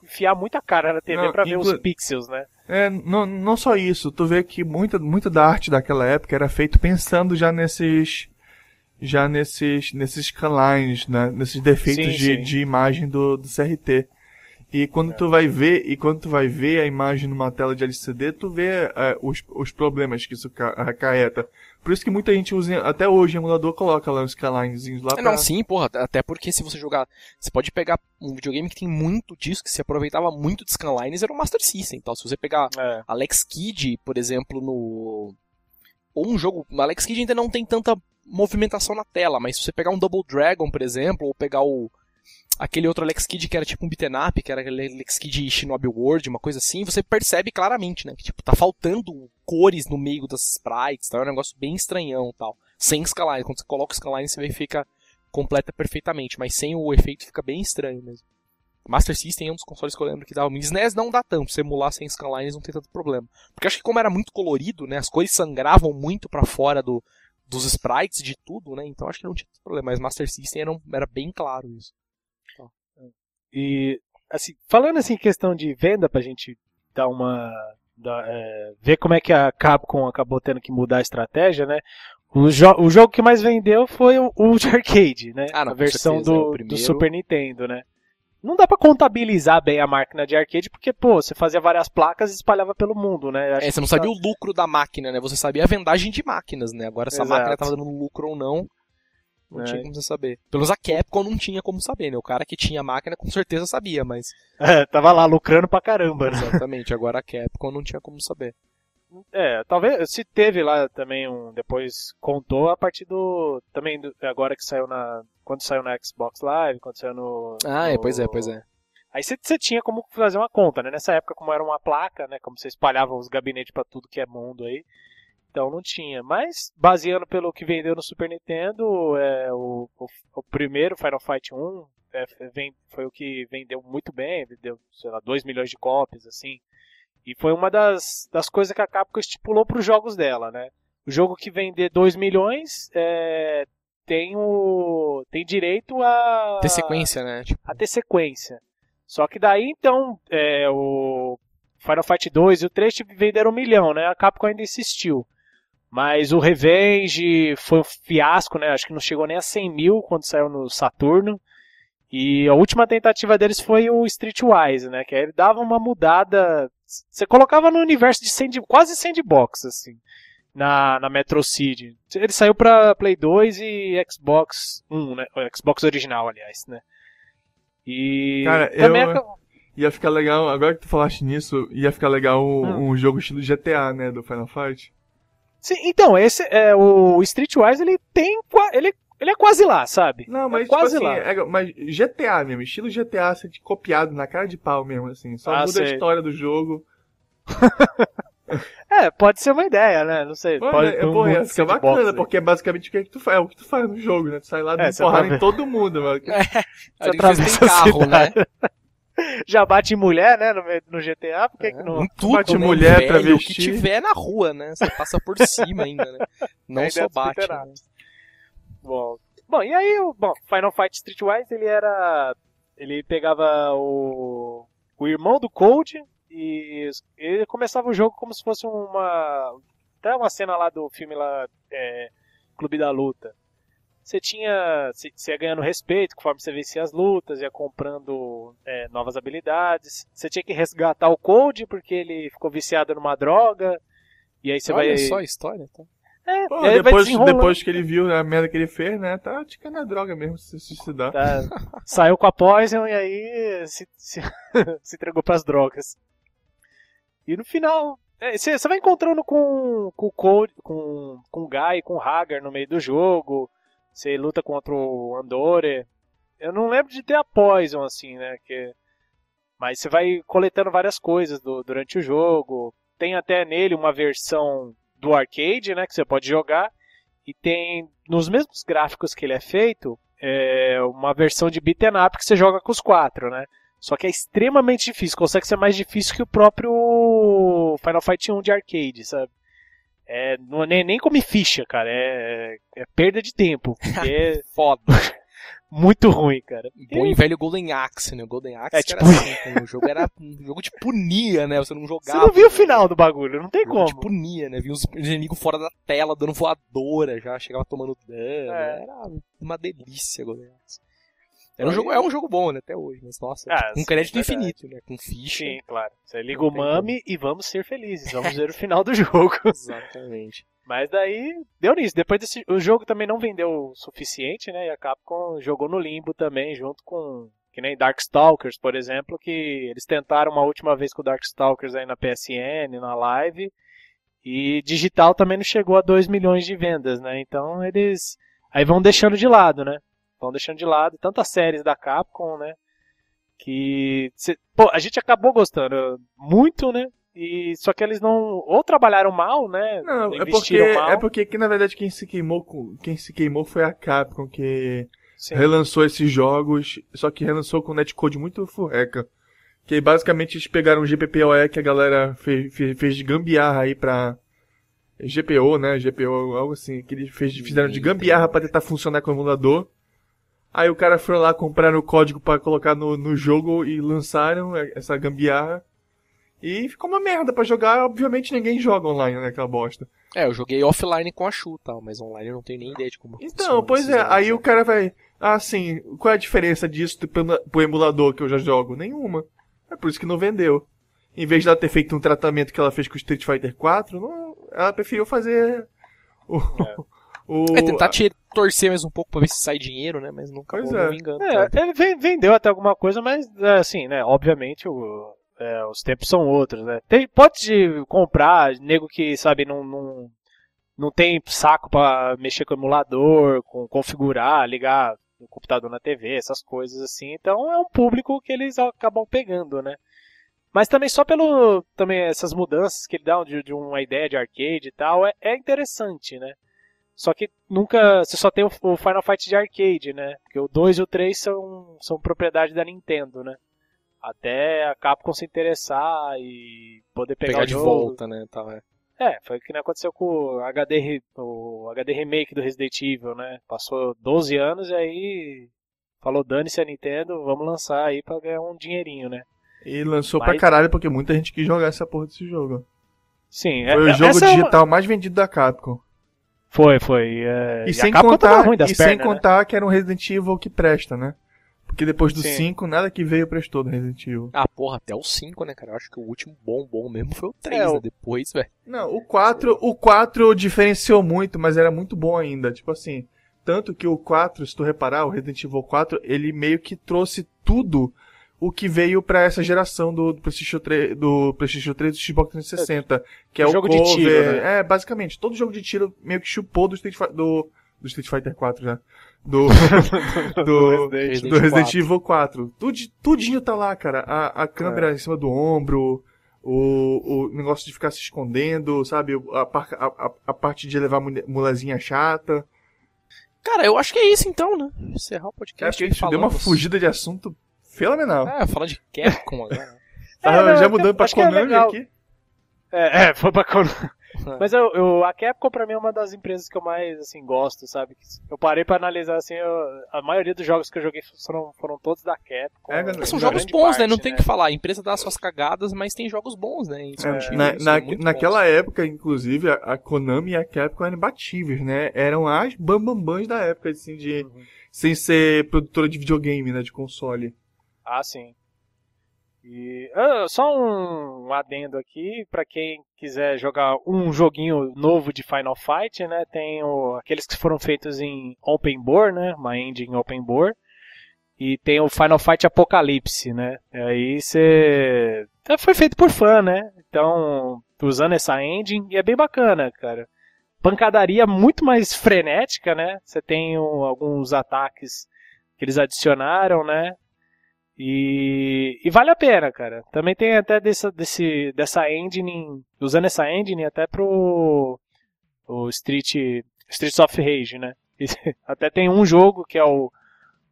S3: enfiar muita cara na TV pra ver
S2: inclu-
S3: os pixels, né?
S2: É, não, não só isso. Tu vê que muita, muita da arte daquela época era feito pensando já nesses. Já nesses, nesses scanlines, né? Nesses defeitos
S3: Sim,
S2: de,
S3: sim.
S2: de imagem do, do CRT. E quando tu vai ver, e quando tu vai ver a imagem numa tela de LCD, tu vê é, os, os problemas que isso ca- acarreta. Por isso que muita gente usa, até hoje, emulador coloca lá os scanlinezinhos lá
S1: É,
S2: pra...
S1: não, sim, porra, até porque se você jogar. Você pode pegar um videogame que tem muito disso, que se aproveitava muito de scanlines, era o Master System. Então, se você pegar
S3: É.
S1: Alex Kidd, por exemplo, no. Ou um jogo. Alex Kidd ainda não tem tanta movimentação na tela, mas se você pegar um Double Dragon, por exemplo, ou pegar o aquele outro Alex Kidd que era tipo um beaten up, que era aquele Alex Kidd Shinobi World, uma coisa assim, você percebe claramente, né, que tipo, tá faltando cores no meio das sprites, tá? é um negócio bem estranhão tal. Sem scaline, quando você coloca o scaline você vê fica completa perfeitamente, mas sem o efeito fica bem estranho mesmo. Master System é um dos consoles que eu lembro que dava. SNES não dá tanto, se emular sem scanlines não tem tanto problema. Porque acho que como era muito colorido, né, as cores sangravam muito para fora do, dos sprites de tudo, né, então acho que não tinha problema. Mas Master System era, era bem claro isso.
S3: E, assim, falando assim em questão de venda, pra gente dar uma. Dar, é, ver como é que a Capcom acabou tendo que mudar a estratégia, né? O, jo o jogo que mais vendeu foi o, o de arcade, né? Ah, não, a versão certeza, do, do Super Nintendo, né? Não dá para contabilizar bem a máquina de arcade, porque, pô, você fazia várias placas e espalhava pelo mundo, né?
S1: Acho é, você não sabia tá... o lucro da máquina, né? Você sabia a vendagem de máquinas, né? Agora, se Exato. a máquina tava dando lucro ou não, não é. tinha como você saber. Pelo menos a Capcom não tinha como saber, né? O cara que tinha a máquina com certeza sabia, mas.
S3: É, tava lá lucrando pra caramba,
S1: né? Exatamente, agora a Capcom não tinha como saber.
S3: É, talvez se teve lá também um. Depois contou a partir do. Também do, agora que saiu na. Quando saiu na Xbox Live, quando saiu no.
S1: Ah,
S3: no,
S1: é, pois é, pois é.
S3: Aí você tinha como fazer uma conta, né? Nessa época, como era uma placa, né? Como você espalhava os gabinetes para tudo que é mundo aí. Então não tinha. Mas, baseando pelo que vendeu no Super Nintendo, é, o, o, o primeiro Final Fight 1 é, vem, foi o que vendeu muito bem, vendeu, sei lá, 2 milhões de cópias, assim. E foi uma das, das coisas que a Capcom estipulou para os jogos dela, né? O jogo que vender 2 milhões é, tem o tem direito a
S1: ter sequência, né?
S3: Tipo... A ter sequência. Só que daí então é, o Final Fight 2 e o 3 venderam um milhão, né? A Capcom ainda insistiu. Mas o Revenge foi um fiasco, né? Acho que não chegou nem a 100 mil quando saiu no Saturno. E a última tentativa deles foi o Streetwise, né? Que aí ele dava uma mudada. Você colocava no universo de sand, quase sandbox, assim, na, na Metro City. Ele saiu pra Play 2 e Xbox 1, né? Xbox original, aliás, né?
S2: E. Cara, eu. É... Ia ficar legal, agora que tu falaste nisso, ia ficar legal um, hum. um jogo estilo GTA, né? Do Final Fight.
S3: Sim, então, esse é o Streetwise, ele tem ele ele é quase lá, sabe?
S2: Não, mas
S3: é
S2: tipo quase tipo assim, lá. É, mas GTA mesmo, estilo GTA, assim, copiado na cara de pau mesmo, assim. Só ah, muda sei. a história do jogo.
S3: é, pode ser uma ideia, né? Não sei. Pode, pode
S2: é, bom, é, fica bacana, porque é basicamente o que, é que tu faz, é o que tu faz no jogo, né? Tu sai lá é, dando porrada tá... em todo mundo, mano. É,
S1: você atravessa carro, né?
S3: já bate em mulher, né, no, no GTA, por que, é, que não?
S1: Tudo, bate né, mulher, velho, travesti. O que tiver na rua, né? Você passa por cima ainda, né? Não ainda só bate. Né?
S3: Bom, bom, e aí, o bom, Final Fight Streetwise, ele era... Ele pegava o, o irmão do Cold e ele começava o jogo como se fosse uma... Até uma cena lá do filme lá, é, Clube da Luta você tinha. Você ia ganhando respeito conforme você vencia as lutas, ia comprando é, novas habilidades. Você tinha que resgatar o Code porque ele ficou viciado numa droga. E aí você
S1: Olha
S3: vai.
S1: só a história, tá?
S3: É,
S2: Pô, depois, depois que ele viu a merda que ele fez, né? Tá ticando a droga mesmo, se suicidar.
S3: Tá. Saiu com a Poison e aí se, se, se entregou pras drogas. E no final, você é, vai encontrando com, com o Code, com, com o Guy, com o Hagar no meio do jogo. Você luta contra o Andore. Eu não lembro de ter a Poison, assim, né? Que... Mas você vai coletando várias coisas do, durante o jogo. Tem até nele uma versão do arcade, né? Que você pode jogar. E tem, nos mesmos gráficos que ele é feito, é uma versão de beat'em up que você joga com os quatro, né? Só que é extremamente difícil. Consegue ser mais difícil que o próprio Final Fight 1 de arcade, sabe? É, não é nem, nem come ficha, cara. É, é perda de tempo. É
S1: foda.
S3: Muito ruim, cara.
S1: Bom e velho Golden Axe, né? O Golden Axe é, tipo... era assim, o jogo era um jogo de punia, né? Você não jogava.
S3: Você não viu o final do bagulho, não tem como. De
S1: punia, né? Viu os inimigos fora da tela, dando voadora já, chegava tomando dano. É. Era uma delícia, Golden Axe. Era um jogo, é um jogo bom, né? Até hoje, mas nossa, ah, com crédito infinito, né? Com ficha.
S3: Sim, claro. Você liga o mame e vamos ser felizes. Vamos ver o final do jogo.
S1: Exatamente.
S3: Mas daí deu nisso. Depois desse, o jogo também não vendeu o suficiente, né? E a Capcom jogou no limbo também, junto com que nem Darkstalkers, por exemplo, que eles tentaram uma última vez com o Darkstalkers aí na PSN, na live, E digital também não chegou a 2 milhões de vendas, né? Então eles aí vão deixando de lado, né? Vão deixando de lado tantas séries da Capcom, né? Que pô, a gente acabou gostando muito, né? E só que eles não ou trabalharam mal, né?
S2: Não, é porque mal. é porque que na verdade quem se queimou quem se queimou foi a Capcom que Sim. relançou esses jogos, só que relançou com netcode muito furreca. Que basicamente eles pegaram o GPPoE que a galera fez, fez, fez de gambiarra aí pra. GPO, né? GPO, algo assim. Que eles fez, fizeram de gambiarra pra tentar funcionar com o emulador. Aí o cara foi lá comprar o código para colocar no, no jogo e lançaram essa gambiarra. E ficou uma merda para jogar. Obviamente ninguém joga online, né? Aquela bosta.
S1: É, eu joguei offline com a Shu tal, mas online eu não tenho nem ideia de como
S2: Então, pois é. Aí o cara vai. Ah, sim. Qual é a diferença disso pro emulador que eu já jogo? Nenhuma. É por isso que não vendeu. Em vez de ela ter feito um tratamento que ela fez com o Street Fighter 4, não, ela preferiu fazer o, é.
S1: o é, tentar te torcer mais um pouco pra ver se sai dinheiro, né? Mas nunca pois é.
S3: engano. É, ele vendeu até alguma coisa, mas é, assim, né? Obviamente o, é, os tempos são outros, né? Tem, pode comprar, nego que, sabe, não, não, não tem saco para mexer com o emulador, com configurar, ligar no computador na TV, essas coisas assim. Então é um público que eles acabam pegando, né? Mas também só pelo também essas mudanças que ele dá de, de uma ideia de arcade e tal, é, é, interessante, né? Só que nunca. Você só tem o, Final Fight de arcade, né? Porque o 2 e o 3 são, são propriedade da Nintendo, né? Até a Capcom se interessar e poder pegar,
S1: pegar
S3: de
S1: volta, né? Tal, é.
S3: É, foi o que aconteceu com o HD, o HD Remake do Resident Evil, né? Passou 12 anos e aí falou dane-se a Nintendo, vamos lançar aí pra ganhar um dinheirinho, né?
S2: E lançou Mas... pra caralho porque muita gente quis jogar essa porra desse jogo.
S3: Sim,
S2: Foi é, o jogo digital é uma... mais vendido da Capcom.
S3: Foi, foi. É...
S2: E, e, sem contar, e pernas, sem né? contar que era um Resident Evil que presta, né? Porque depois do 5, nada que veio prestou do Resident Evil.
S1: Ah, porra, até o 5, né, cara? Eu acho que o último bom, bom mesmo foi o 3, é, né? Depois, velho.
S2: Não, o 4, o 4 diferenciou muito, mas era muito bom ainda. Tipo assim, tanto que o 4, se tu reparar, o Resident Evil 4, ele meio que trouxe tudo o que veio para essa geração do, do, PlayStation 3, do PlayStation 3 do Xbox 360, que é o jogo cover, de tiro, né? é basicamente todo jogo de tiro meio que chupou do Street, do, do Street Fighter 4 já do, do, Resident, do Resident Evil 4. Tudo, tudinho tá lá, cara. A, a câmera é. em cima do ombro, o, o negócio de ficar se escondendo, sabe? A, a, a parte de levar mulezinha chata.
S1: Cara, eu acho que é isso então, né? Encerrar o podcast.
S2: É, a gente deu uma fugida de assunto fenomenal.
S1: É, falar de Capcom agora.
S2: tá é, não, já mudando pra é Konami é aqui.
S3: É, é, foi pra Konami. É. Mas eu, eu, a Capcom pra mim é uma das empresas que eu mais assim gosto, sabe? Eu parei pra analisar assim, eu, a maioria dos jogos que eu joguei foram, foram todos da Capcom.
S1: É, são jogos bons, parte, né? Não tem o né? que falar. A empresa dá suas cagadas, mas tem jogos bons, né?
S2: É, na, na, naquela bons. época, inclusive, a, a, Konami e a Capcom eram imbatíveis, né? Eram as bambambãs da época, assim, de. Uhum. Sem ser produtora de videogame, né? De console.
S3: Ah, sim. E uh, só um, um, adendo aqui para quem quiser jogar um joguinho novo de Final Fight, né? Tem o, aqueles que foram feitos em Open Board, né? Uma engine Open Board. E tem o Final Fight Apocalipse, né? E aí você é, foi feito por fã, né? Então usando essa engine e é bem bacana, cara. Pancadaria muito mais frenética, né? Você tem um, alguns ataques que eles adicionaram, né? E, e, vale a pena, cara. Também tem até dessa, desse, dessa engine, usando essa engine até pro o Street, Streets of Rage, né? E, até tem um jogo que é o,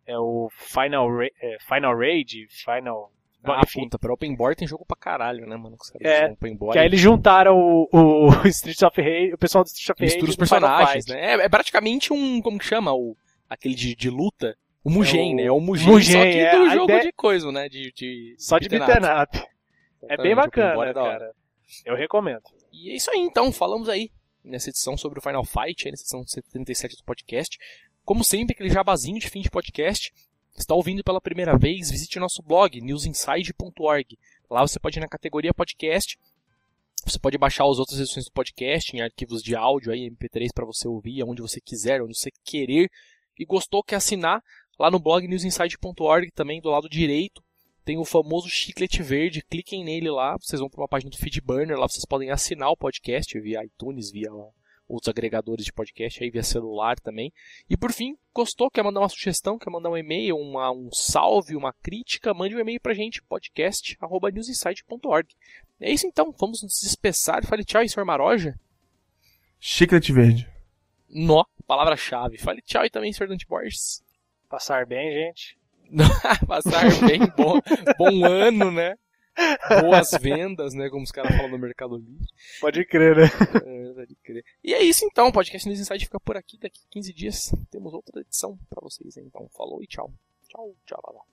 S3: é o Final, é, Final Rage, Final...
S1: Ah, enfim. puta, pra Open Board tem jogo pra caralho, né, mano?
S3: Que é, open board. que aí eles juntaram o, o, o Streets of Rage, o pessoal do Street of Rage
S1: Mistura os personagens, né? É, é, praticamente um, como que chama? O, aquele de, de luta o Mugen, é o... né? É o Mugen, Mugen só que é, do jogo ideia... de coisa, né? De, de
S3: só de beat'em up. É bem bacana, é cara. Eu recomendo.
S1: E é isso aí, então. Falamos aí nessa edição sobre o Final Fight, nessa edição 77 do podcast. Como sempre, aquele jabazinho de fim de podcast. Está ouvindo pela primeira vez? Visite nosso blog, newsinside.org. Lá você pode ir na categoria podcast. Você pode baixar as outras edições do podcast em arquivos de áudio aí, MP3 para você ouvir onde você quiser, onde você querer. E gostou, quer assinar? Lá no blog newsinside.org, também do lado direito, tem o famoso chiclete verde, cliquem nele lá, vocês vão para uma página do Feedburner, lá vocês podem assinar o podcast via iTunes, via outros agregadores de podcast, aí via celular também. E por fim, gostou, quer mandar uma sugestão, quer mandar um e-mail, uma, um salve, uma crítica, mande um e-mail pra gente, podcast.newsinsight.org. É isso então, vamos nos despeçar. Fale tchau Sr. Maroja.
S2: Chiclete verde.
S1: Nó, palavra-chave. Fale tchau e também, Sr. Dante Borges.
S3: Passar bem, gente.
S1: Passar bem, bom, bom ano, né? Boas vendas, né? Como os caras falam no Mercado Livre.
S3: Pode crer, né?
S1: É, pode crer. E é isso então, o podcast News Inside fica por aqui. Daqui 15 dias temos outra edição pra vocês. Então, falou e tchau. Tchau, tchau.